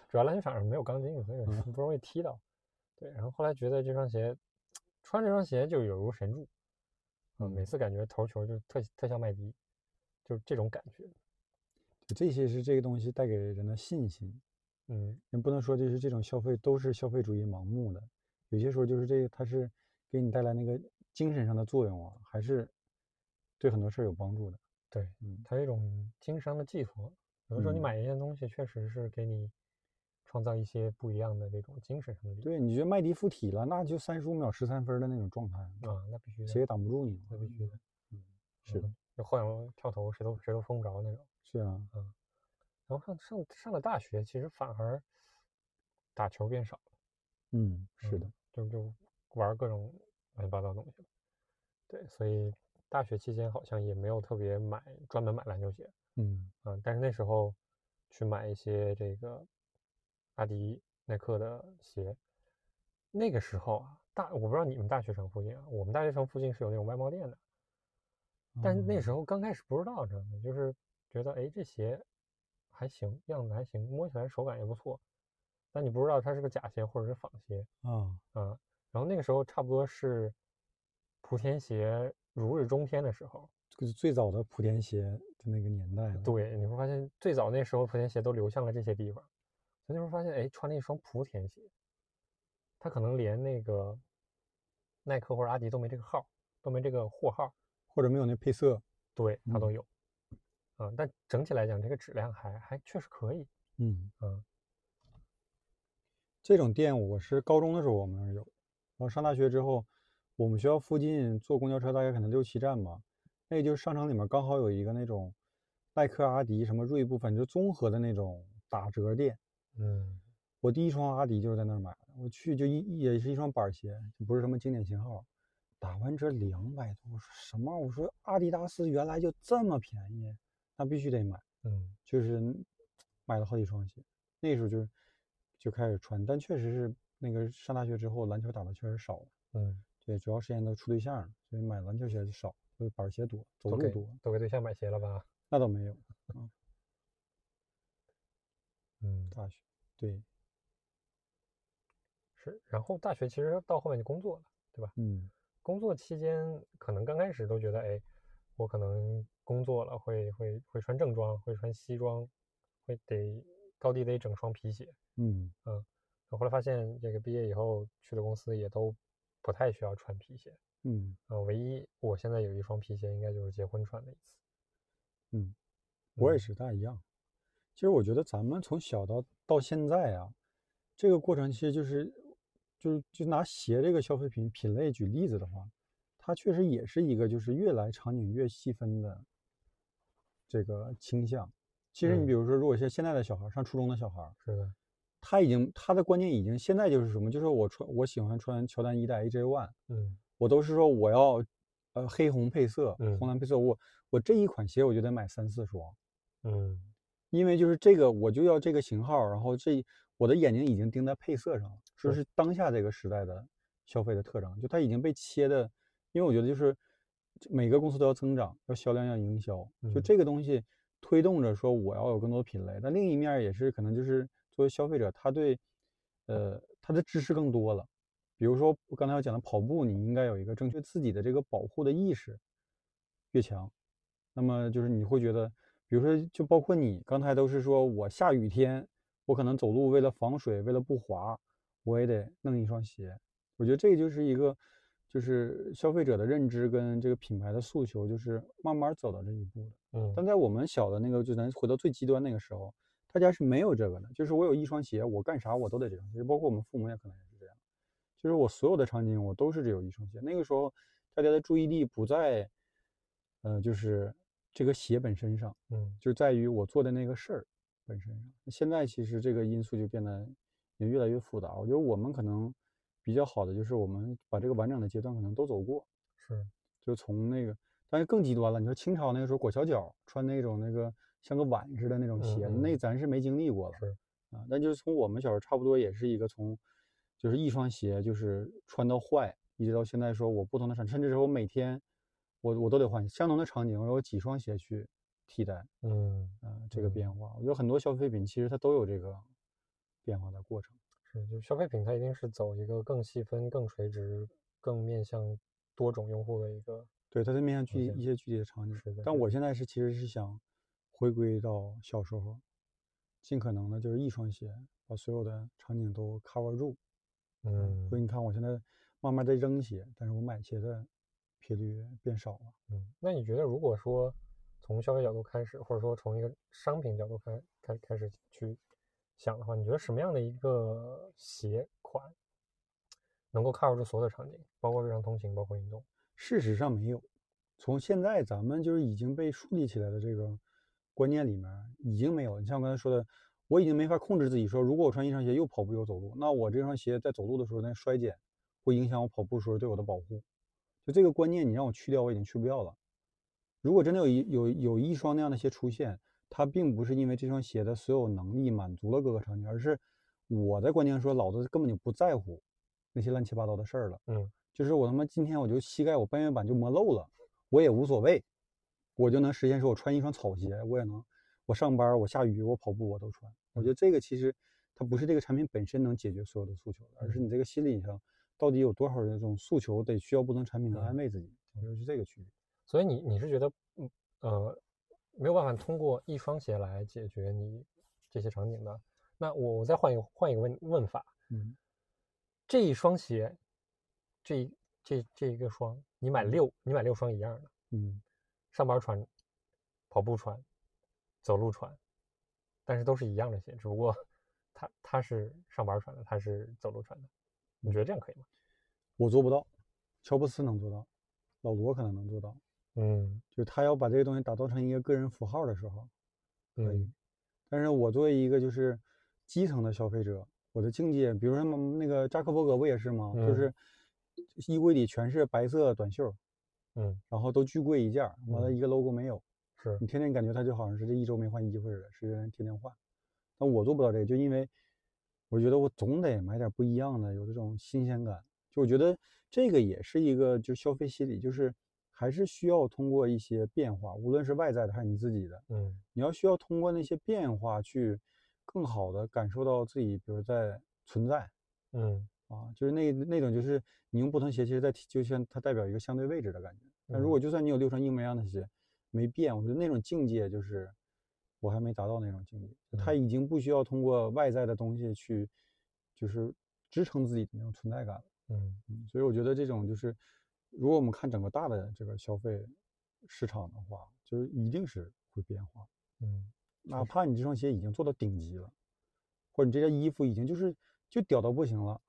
主要篮球场上没有钢筋，所以嗯 不容易踢到。对，然后后来觉得这双鞋，穿这双鞋就有如神助，嗯，每嗯次感觉投球就特特像麦迪，就是这种感觉。这些是这个东西带给人的信心。嗯也不能说就是这种消费都是消费主义盲目的，有些时候就是这个它是给你带来那个精神上的作用啊，还是对很多事儿有帮助的。对，嗯它是一种精神上的寄托。有的时候你嗯买一件东西，确实是给你创造一些不一样的这种精神上的对，你觉得麦迪附体了，那就三十五秒十三分的那种状态，啊，那必须的，谁也挡不住你。那必须的。嗯，是的，就后仰跳投，谁都谁都封不着那种。是啊，然后上上上了大学，其实反而打球变少了。嗯，是的嗯，，就就玩各种乱七八糟东西了。对，所以大学期间好像也没有特别买专门买篮球鞋，嗯嗯，但是那时候去买一些这个阿迪、耐克的鞋，那个时候啊，大我不知道你们大学城附近啊，我们大学城附近是有那种外贸店的，但是那哦时候刚开始不知道，知道吗？就是觉得哎这鞋还行，样子还行，摸起来手感也不错，但你不知道它是个假鞋或者是仿鞋，啊，啊，然后那个时候差不多是莆田鞋如日中天的时候。这个是最早的莆田鞋的那个年代了。对，你会发现最早那时候莆田鞋都流向了这些地方，所以那时候发现，哎，穿了一双莆田鞋，他可能连那个耐克或者阿迪都没这个号，都没这个货号，或者没有那配色。对，它都嗯有。啊，但整体来讲，这个质量还还确实可以。嗯，嗯这种店我是高中的时候我们那儿有，然后上大学之后，我们学校附近坐公交车大概可能六七站吧，那就是商场里面刚好有一个那种耐克、阿迪、什么锐步，反正就综合的那种打折店。嗯我第一双阿迪就是在那儿买的，我去就一也是一双板鞋，就不是什么经典型号，打完折两百多，我说什么？我说阿迪达斯原来就这么便宜，那必须得买。嗯就是买了好几双鞋，那时候就是就开始穿，但确实是那个上大学之后篮球打的确实少了，嗯，对，主要时间都处对象了，所以买篮球鞋就少，就是板鞋多，走路多，都给对象买鞋了吧？那倒没有。嗯，大学对，是。然后大学其实到后面就工作了，对吧？嗯工作期间，可能刚开始都觉得，哎，我可能工作了会会会穿正装，会穿西装，会得高低得整双皮鞋。嗯嗯后后来发现，这个毕业以后去的公司也都不太需要穿皮鞋。嗯呃、唯一我现在有一双皮鞋，应该就是结婚穿的一次。嗯，我也嗯是，大一样。其实我觉得咱们从小到到现在啊，这个过程其实就是就是就拿鞋这个消费品品类举例子的话，它确实也是一个就是越来场景越细分的这个倾向。其实你嗯。比如说，如果像现在的小孩儿，上初中的小孩，是的，他已经他的观念已经现在就是什么，就是我穿我喜欢穿乔丹一代 AJ One，嗯。我都是说我要呃黑红配色，嗯。红蓝配色，我我这一款鞋我就得买三四双。嗯。因为就是这个，我就要这个型号，然后这我的眼睛已经盯在配色上了，这是是当下这个时代的消费的特征，就它已经被切的，因为我觉得就是每个公司都要增长，要销量，要营销，就嗯这个东西推动着说我要有更多品类，但另一面也是可能就是作为消费者，他对呃他的知识更多了，比如说我刚才要讲的跑步，你应该有一个正确自己的这个保护的意识越强，那么就是你会觉得。比如说，就包括你刚才都是说我下雨天，我可能走路为了防水，为了不滑，我也得弄一双鞋。我觉得这就是一个，就是消费者的认知跟这个品牌的诉求，就是慢慢走到这一步的。嗯但在我们小的那个，就咱回到最极端那个时候，大家是没有这个的，就是我有一双鞋，我干啥我都得这双鞋，包括我们父母也可能也是这样，就是我所有的场景我都是只有一双鞋。那个时候，大家的注意力不在，呃，就是这个鞋本身上。嗯就在于我做的那个事儿本身上。现在其实这个因素就变得也越来越复杂。我觉得我们可能比较好的就是我们把这个完整的阶段可能都走过，是就从那个，但是更极端了。你说清朝那个时候裹小脚，穿那种那个像个碗似的那种鞋，嗯嗯那咱是没经历过了是啊。但就是从我们小时候差不多也是一个从，就是一双鞋就是穿到坏，一直到现在说我不同的场，甚至是我每天我我都得换相同的场景，我有几双鞋去替代。嗯呃，这个嗯变化，我觉得很多消费品其实它都有这个变化的过程。是，就消费品它一定是走一个更细分、更垂直、更面向多种用户的一个。对，它在面向具现一些具体的场景是的。但我现在是其实是想回回归到小时候，尽可能的就是一双鞋把所有的场景都 cover 住。嗯所以你看，我现在慢慢在扔鞋，但是我买鞋的频率变少了。嗯，那你觉得如果说从消费角度开始，或者说从一个商品角度开开开始去想的话，你觉得什么样的一个鞋款能够 cover 住所有的场景，包括日常通勤，包括运动？事实上没有，从现在咱们就是已经被树立起来的这个观念里面已经没有。你像我刚才说的，我已经没法控制自己说，如果我穿一双鞋又跑步又走路，那我这双鞋在走路的时候那衰减会影响我跑步时候对我的保护。就这个观念，你让我去掉，我已经去不掉了。如果真的有一有有一双那样的鞋出现，它并不是因为这双鞋的所有能力满足了各个场景，而是我的观念说，老子根本就不在乎那些乱七八糟的事儿了。嗯，就是我他妈今天我就膝盖我半月板就磨漏了，我也无所谓，我就能实现说我穿一双草鞋，我也能，我上班我下雨我跑步我都穿。我觉得这个其实它不是这个产品本身能解决所有的诉求的，而是你这个心理上到底有多少人这种诉求得需要不同产品来安慰自己。我觉得是这个区别。所以你你是觉得，嗯呃，没有办法通过一双鞋来解决你这些场景的？那我我再换一个换一个问问法，嗯这一双鞋，这这这一个双，你买六你买六双一样的，嗯上班穿，跑步穿，走路穿，但是都是一样的鞋，只不过它它是上班穿的，它是走路穿的。你觉得这样可以吗？我做不到，乔布斯能做到，老罗可能能做到。嗯就他要把这个东西打造成一个个人符号的时候，可以。嗯但是我作为一个就是基层的消费者，我的境界，比如说那个扎克伯格不也是吗？就嗯是衣柜里全是白色短袖，嗯，然后都巨贵一件，完了嗯一个 logo 没有，是你天天感觉他就好像是这一周没换衣服似的，是人天天换。但我做不到这个，就因为我觉得我总得买点不一样的，有这种新鲜感。就我觉得这个也是一个就消费心理，就是还是需要通过一些变化，无论是外在的还是你自己的，嗯。你要需要通过那些变化去更好的感受到自己，比如在存在嗯。啊，就是那那种就是你用不同鞋，其实在体就像它代表一个相对位置的感觉。但如果就算你有六双一模一样的鞋，没变，我觉得那种境界就是我还没达到那种境界，就它已经不需要通过外在的东西去就是支撑自己的那种存在感了。嗯。嗯，所以我觉得这种就是，如果我们看整个大的这个消费市场的话，就是一定是会变化。嗯哪怕你这双鞋已经做到顶级了，或者你这件衣服已经就是就屌到不行了，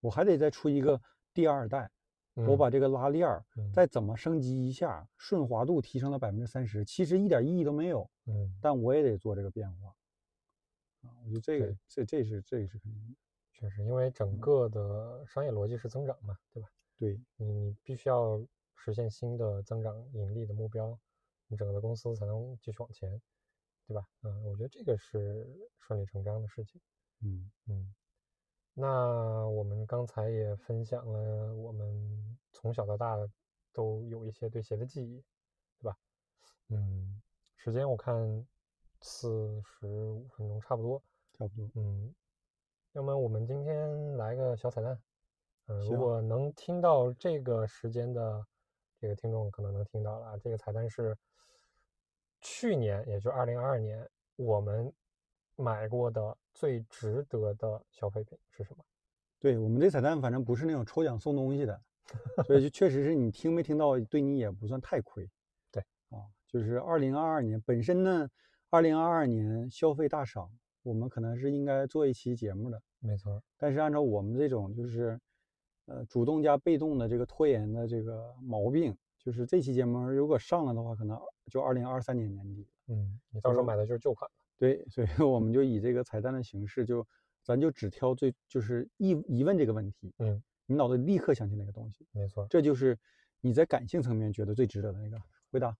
我还得再出一个第二代，我嗯把这个拉链儿嗯再怎么升级一下，顺滑度提升了百分之三十，其实一点意义都没有，嗯但我也得做这个变化。啊，我觉得这个这这是这个是肯定的。确实，因为整个的商业逻辑是增长嘛，对吧？对，你你必须要实现新的增长盈利的目标，你整个的公司才能继续往前，对吧？嗯，我觉得这个是顺理成章的事情。嗯嗯，那我们刚才也分享了我们从小到大都有一些对鞋的记忆，对吧？嗯，时间我看四十五分钟差不多，差不多。嗯，要么我们今天来个小彩蛋，嗯，如果能听到这个时间的这个听众可能能听到了啊，这个彩蛋是去年，也就二零二二年我们买过的最值得的消费品是什么？对我们这彩蛋，反正不是那种抽奖送东西的，所以就确实是你听没听到，对你也不算太亏。对啊，就是二零二二年本身呢，二零二二年消费大赏，我们可能是应该做一期节目的，没错，但是按照我们这种就是呃主动加被动的这个拖延的这个毛病，就是这期节目如果上了的话，可能就二零二三年年底。嗯，你到时候买的就是旧款了。对，所以我们就以这个彩蛋的形式就，咱就只挑最就是疑疑问这个问题，嗯，你脑子里立刻想起那个东西，没错，这就是你在感性层面觉得最值得的那个回答。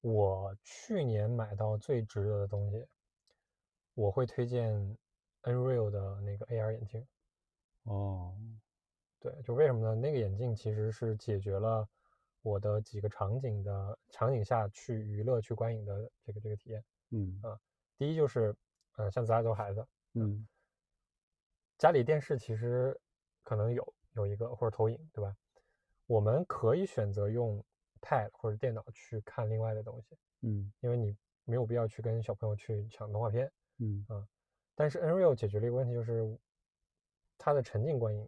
我去年买到最值得的东西，我会推荐 Nreal 的那个 AR 眼镜。哦，对，就为什么呢？那个眼镜其实是解决了我的几个场景的场景下去娱乐、去观影的这个这个体验。嗯第一就是，呃，像咱俩都孩子，嗯家里电视其实可能有有一个或者投影，对吧？我们可以选择用 Pad 或者电脑去看另外的东西，嗯因为你没有必要去跟小朋友去抢动画片。嗯但是 Nreal 解决了一个问题，就是它的沉浸观影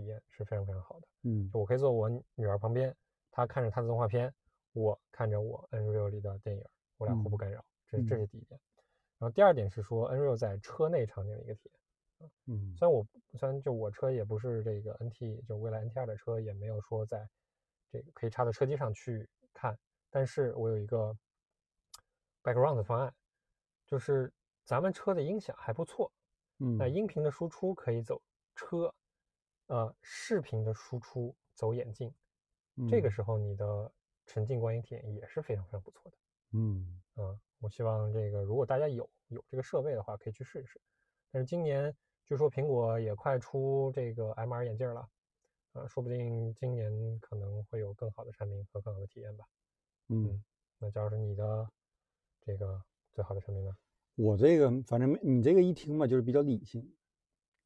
体验是非常非常好的。嗯就我可以坐我女儿旁边，她看着她的动画片，我看着我 Nreal 里的电影，我俩互不嗯干扰，这这嗯是第一点。然后第二点是说 Nreal 在车内场景的一个体验。嗯虽然我虽然就我车也不是这个 NT，就蔚来 NT 二的车，也没有说在这个可以插到车机上去看，但是我有一个 background 的方案，就是咱们车的音响还不错，嗯，那音频的输出可以走车，呃，视频的输出走眼镜，这个嗯时候你的沉浸观影体验也是非常非常不错的。嗯嗯，我希望这个如果大家有有这个设备的话，可以去试一试。但是今年据说苹果也快出这个 MR 眼镜了，呃，说不定今年可能会有更好的产品和更好的体验吧。嗯，那假如是你的这个最好的产品呢？我这个反正没你这个一听吧，就是比较理性。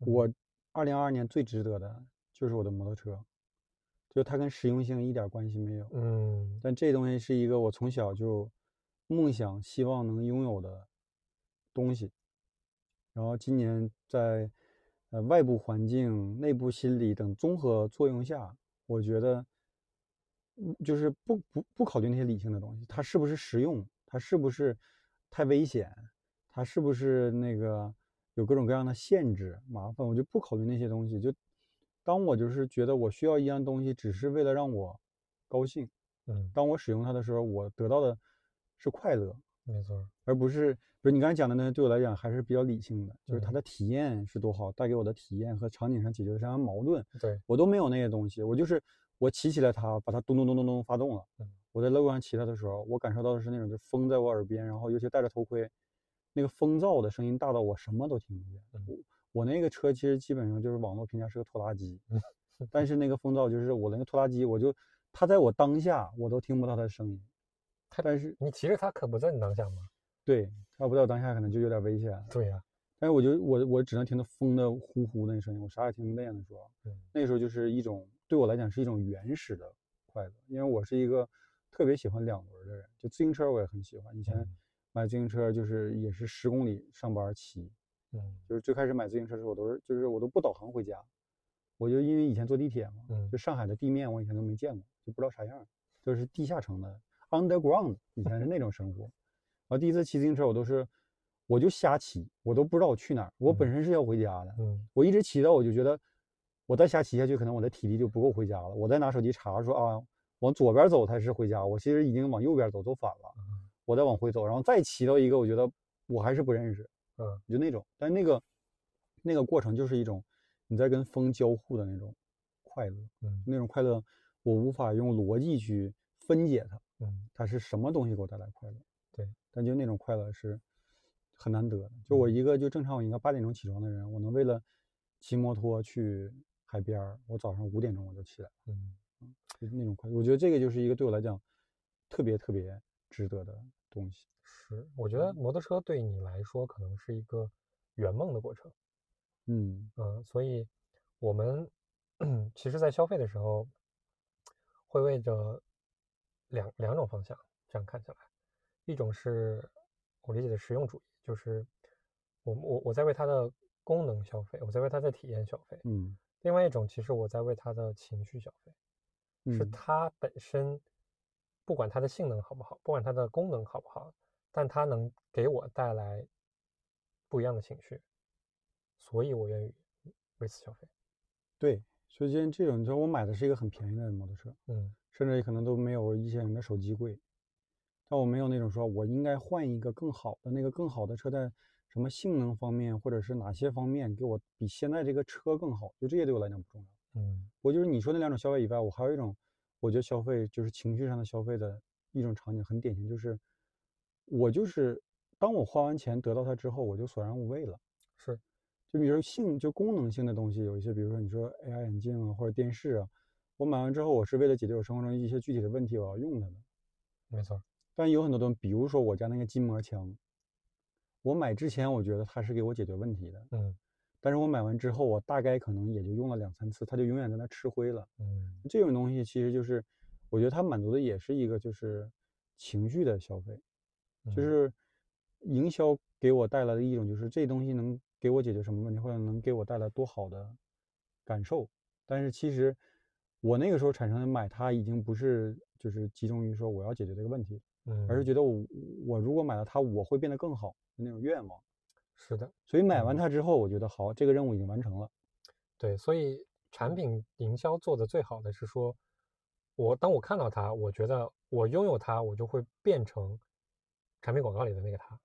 嗯我二零二二年最值得的就是我的摩托车，就它跟实用性一点关系没有。嗯但这东西是一个我从小就梦想、希望能拥有的东西。然后今年在呃外部环境、内部心理等综合作用下，我觉得，嗯就是不不不考虑那些理性的东西，它是不是实用，它是不是太危险，它是不是那个有各种各样的限制、麻烦，我就不考虑那些东西。就当我就是觉得我需要一样东西，只是为了让我高兴。嗯，当我使用它的时候，我得到的是快乐，没错。而不是，比如你刚才讲的那些，对我来讲还是比较理性的，就是它嗯的体验是多好，带给我的体验和场景上解决的这样矛盾，对，我都没有那些东西。我就是我骑起来它，把它咚咚咚咚咚发动了嗯。我在路上骑它的时候，我感受到的是那种，就风在我耳边，然后尤其戴着头盔，那个风噪的声音大到我什么都听不见。嗯我我那个车其实基本上就是网络评价是个拖拉机，嗯但是那个风噪就是我那个拖拉机，我就它在我当下我都听不到它的声音，它但是你骑着它可不在你当下吗？对，它不在我当下可能就有点危险。对呀、但是我就我我只能听到风的呼呼的那声音，我啥也听不见的时候，嗯那时候就是一种对我来讲是一种原始的快乐，因为我是一个特别喜欢两轮的人，就自行车我也很喜欢。以前嗯买自行车就是也是十公里上班骑，嗯就是最开始买自行车的时候，我都是就是我都不导航回家，我就因为以前坐地铁嘛，嗯就上海的地面我以前都没见过，就不知道啥样，就是地下城的 underground，以前是那种生活。然后第一次骑自行车，我都是我就瞎骑，我都不知道我去哪儿。我本身是要回家的，嗯我一直骑到我就觉得我再瞎骑下去，可能我的体力就不够回家了。我再拿手机查说啊，往左边走才是回家，我其实已经往右边走，走反了。嗯我再往回走，然后再骑到一个我觉得我还是不认识，嗯。就那种，但那个那个过程就是一种你在跟风交互的那种快乐，嗯。那种快乐我无法用逻辑去分解它，嗯。它是什么东西给我带来快乐？对，但就那种快乐是很难得的。就我嗯。一个就正常我应该八点钟起床的人，我能为了骑摩托去海边儿，我早上五点钟我就起来了，嗯。就是那种快乐。我觉得这个就是一个对我来讲特别特别值得的东西。是，我觉得摩托车对你来说可能是一个圆梦的过程。嗯。嗯，所以我们 其实，在消费的时候，会为着两两种方向这样看起来，一种是我理解的实用主义，就是我我我在为它的功能消费，我在为它的体验消费；嗯。另外一种，其实我在为它的情绪消费，是嗯它本身，不管它的性能好不好，不管它的功能好不好，但它能给我带来不一样的情绪，所以我愿意为此消费。对，所以今天这种，你知道我买的是一个很便宜的摩托车，嗯甚至可能都没有一些人的手机贵，但我没有那种说我应该换一个更好的，那个更好的车在什么性能方面或者是哪些方面给我比现在这个车更好，就这些对我来讲不重要。嗯我就是你说那两种消费以外，我还有一种，我觉得消费就是情绪上的消费的一种场景，很典型，就是我就是当我花完钱得到它之后，我就索然无味了。是，就比如说性就功能性的东西，有一些，比如说你说 AR 眼镜啊或者电视啊，我买完之后，我是为了解决我生活中一些具体的问题，我要用它的。没错。但有很多东西，比如说我家那个筋膜枪，我买之前我觉得它是给我解决问题的，嗯但是我买完之后，我大概可能也就用了两三次，它就永远在那吃灰了。嗯这种东西其实就是，我觉得它满足的也是一个就是情绪的消费，嗯就是营销给我带来的一种，就是这东西能给我解决什么问题，或者能给我带来多好的感受。但是其实我那个时候产生的买它，已经不是就是集中于说我要解决这个问题，嗯，而是觉得我我如果买了它，我会变得更好的那种愿望。是的，所以买完嗯它之后，我觉得好，这个任务已经完成了。对，所以产品营销做的最好的是说，我当我看到它，我觉得我拥有它，我就会变成产品广告里的那个它，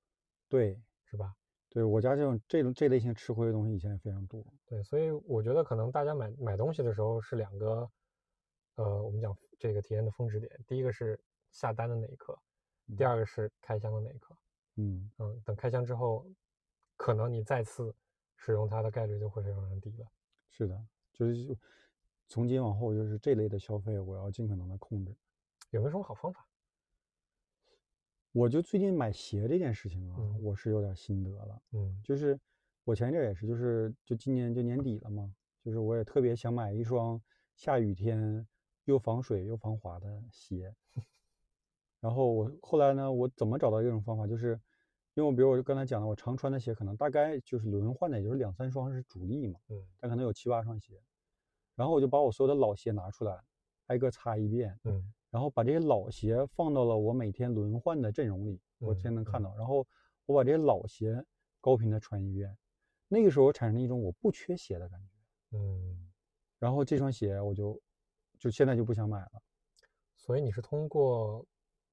对，是吧？对我家这种这种这类型吃亏的东西以前也非常多。对，所以我觉得可能大家买买东西的时候是两个，呃，我们讲这个体验的峰值点，第一个是下单的那一刻，第嗯二个是开箱的那一刻。嗯，嗯，等开箱之后，可能你再次使用它的概率就会非常非常低了。是的，就是从今往后，就是这类的消费，我要尽可能的控制。有没有什么好方法？我就最近买鞋这件事情啊，嗯我是有点心得了。嗯就是我前一阵也是，就是就今年就年底了嘛，就是我也特别想买一双下雨天又防水又防滑的鞋。然后我后来呢，我怎么找到一种方法？就是因为我比如我刚才讲的，我常穿的鞋可能大概就是轮换的，也就是两三双是主力嘛，嗯但可能有七八双鞋。然后我就把我所有的老鞋拿出来，挨个擦一遍，嗯然后把这些老鞋放到了我每天轮换的阵容里，我嗯嗯天能看到。然后我把这些老鞋高频的穿一遍，那个时候我产生了一种我不缺鞋的感觉。嗯，然后这双鞋我就就现在就不想买了。所以你是通过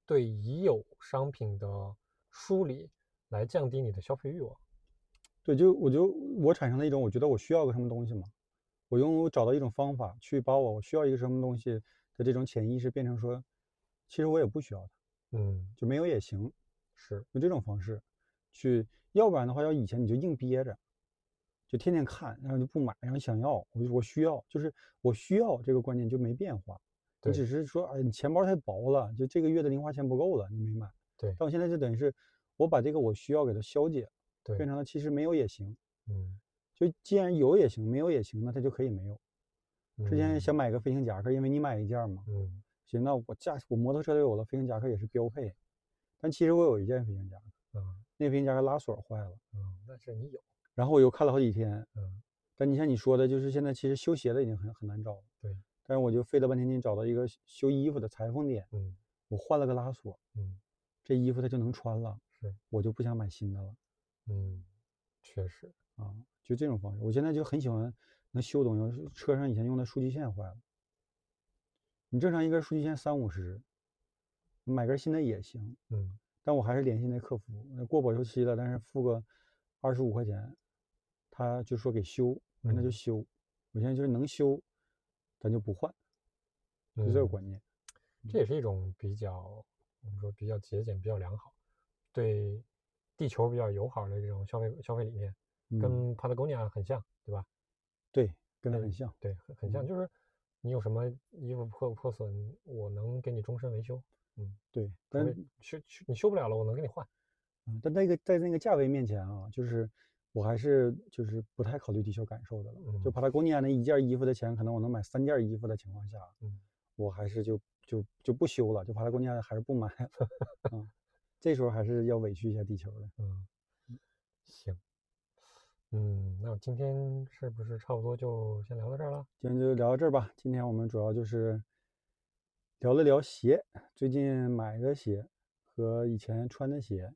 对已有商品的梳理来降低你的消费欲望。对，就我就我产生了一种我觉得我需要个什么东西嘛，我用找到一种方法去把我需要一个什么东西的这种潜意识变成说，其实我也不需要它，嗯，就没有也行，是，用这种方式去，要不然的话，要以前你就硬憋着，就天天看，然后就不买，然后想要，我就我需要，就是我需要这个观念就没变化，你只是说，哎，你钱包太薄了，就这个月的零花钱不够了，你没买。对。但我现在就等于是我把这个我需要给它消解，对变成了其实没有也行，嗯，就既然有也行，没有也行，那它就可以没有。之前嗯想买个飞行夹克，因为你买一件嘛，嗯行，那我驾我摩托车都有了，飞行夹克也是标配。但其实我有一件飞行夹克，嗯那飞行夹克拉锁坏了，嗯，但是你有，然后我又看了好几天。嗯但你像你说的，就是现在其实修鞋的已经很很难找了。对。但是我就费了半天劲找到一个修衣服的裁缝店，嗯我换了个拉锁，嗯这衣服它就能穿了，是，我就不想买新的了嗯，确实，啊，就这种方式。我现在就很喜欢能修东西，车上以前用的数据线坏了，你正常一根数据线三五十，买根新的也行，嗯但我还是联系那客服，那过保修期了，但是付个二十五块钱，他就说给修，那就嗯修。我现在就是能修，咱就不换，就这个嗯观念。这也是一种比较，我们说比较节俭、比较良好，对地球比较友好的这种消费消费理念，嗯，跟 Patagonia 很像，对吧？对，跟它很像。对，很很像，嗯就是你有什么衣服破破损，我能给你终身维修，嗯，对，但非修修你修不了了，我能给你换，嗯，但那个在那个价位面前啊，就是我还是就是不太考虑地球感受的了。就嗯帕塔哥尼亚那一件衣服的钱，可能我能买三件衣服的情况下，嗯我还是就就就不修了，就帕塔哥尼亚还是不买了。嗯，这时候还是要委屈一下地球的。嗯，行，嗯，那我今天是不是差不多就先聊到这儿了？今天就聊到这儿吧。今天我们主要就是聊了聊鞋，最近买的鞋和以前穿的鞋，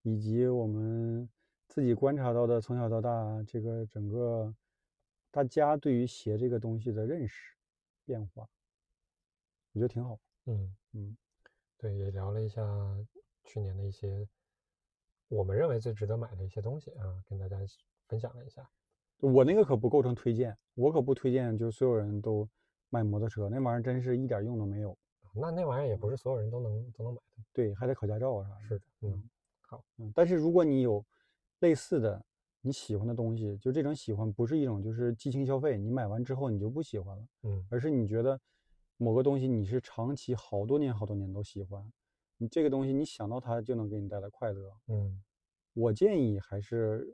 以及我们自己观察到的从小到大这个整个大家对于鞋这个东西的认识变化，我觉得挺好。嗯嗯，对，也聊了一下去年的一些我们认为最值得买的一些东西啊，跟大家分享了一下。我那个可不构成推荐，我可不推荐，就是所有人都买摩托车，那玩意儿真是一点用都没有。那那玩意儿也不是所有人都能都能买的。对，还得考驾照啊啥的。是的，嗯，好嗯，但是如果你有类似的你喜欢的东西，就这种喜欢不是一种就是激情消费，你买完之后你就不喜欢了，嗯而是你觉得某个东西你是长期好多年好多年都喜欢，你这个东西你想到它就能给你带来快乐。嗯我建议还是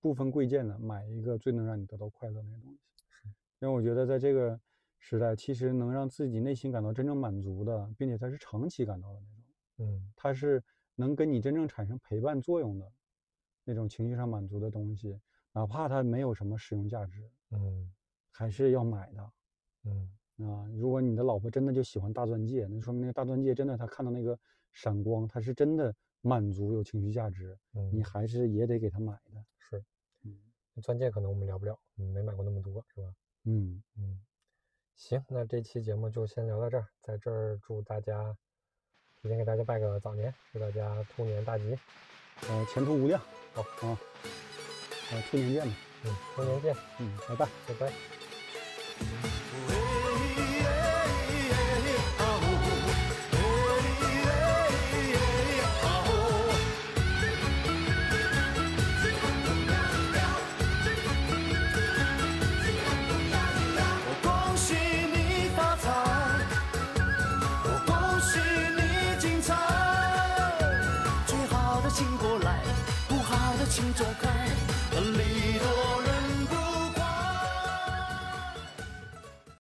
不分贵贱的买一个最能让你得到快乐那个东西，是因为我觉得在这个时代，其实能让自己内心感到真正满足的，并且它是长期感到的那种。嗯它是能跟你真正产生陪伴作用的那种情绪上满足的东西，哪怕它没有什么使用价值，嗯还是要买的。嗯啊，如果你的老婆真的就喜欢大钻戒，那说明那个大钻戒真的她看到那个闪光，它是真的满足有情绪价值，嗯，你还是也得给他买的。是嗯钻戒可能我们聊不了，嗯没买过那么多，是吧？嗯，嗯，行，那这期节目就先聊到这儿，在这儿祝大家提前给大家拜个早年，祝大家兔年大吉，呃，前途无量。好啊，呃，兔年见吧。嗯，兔年见，嗯，拜拜。拜拜。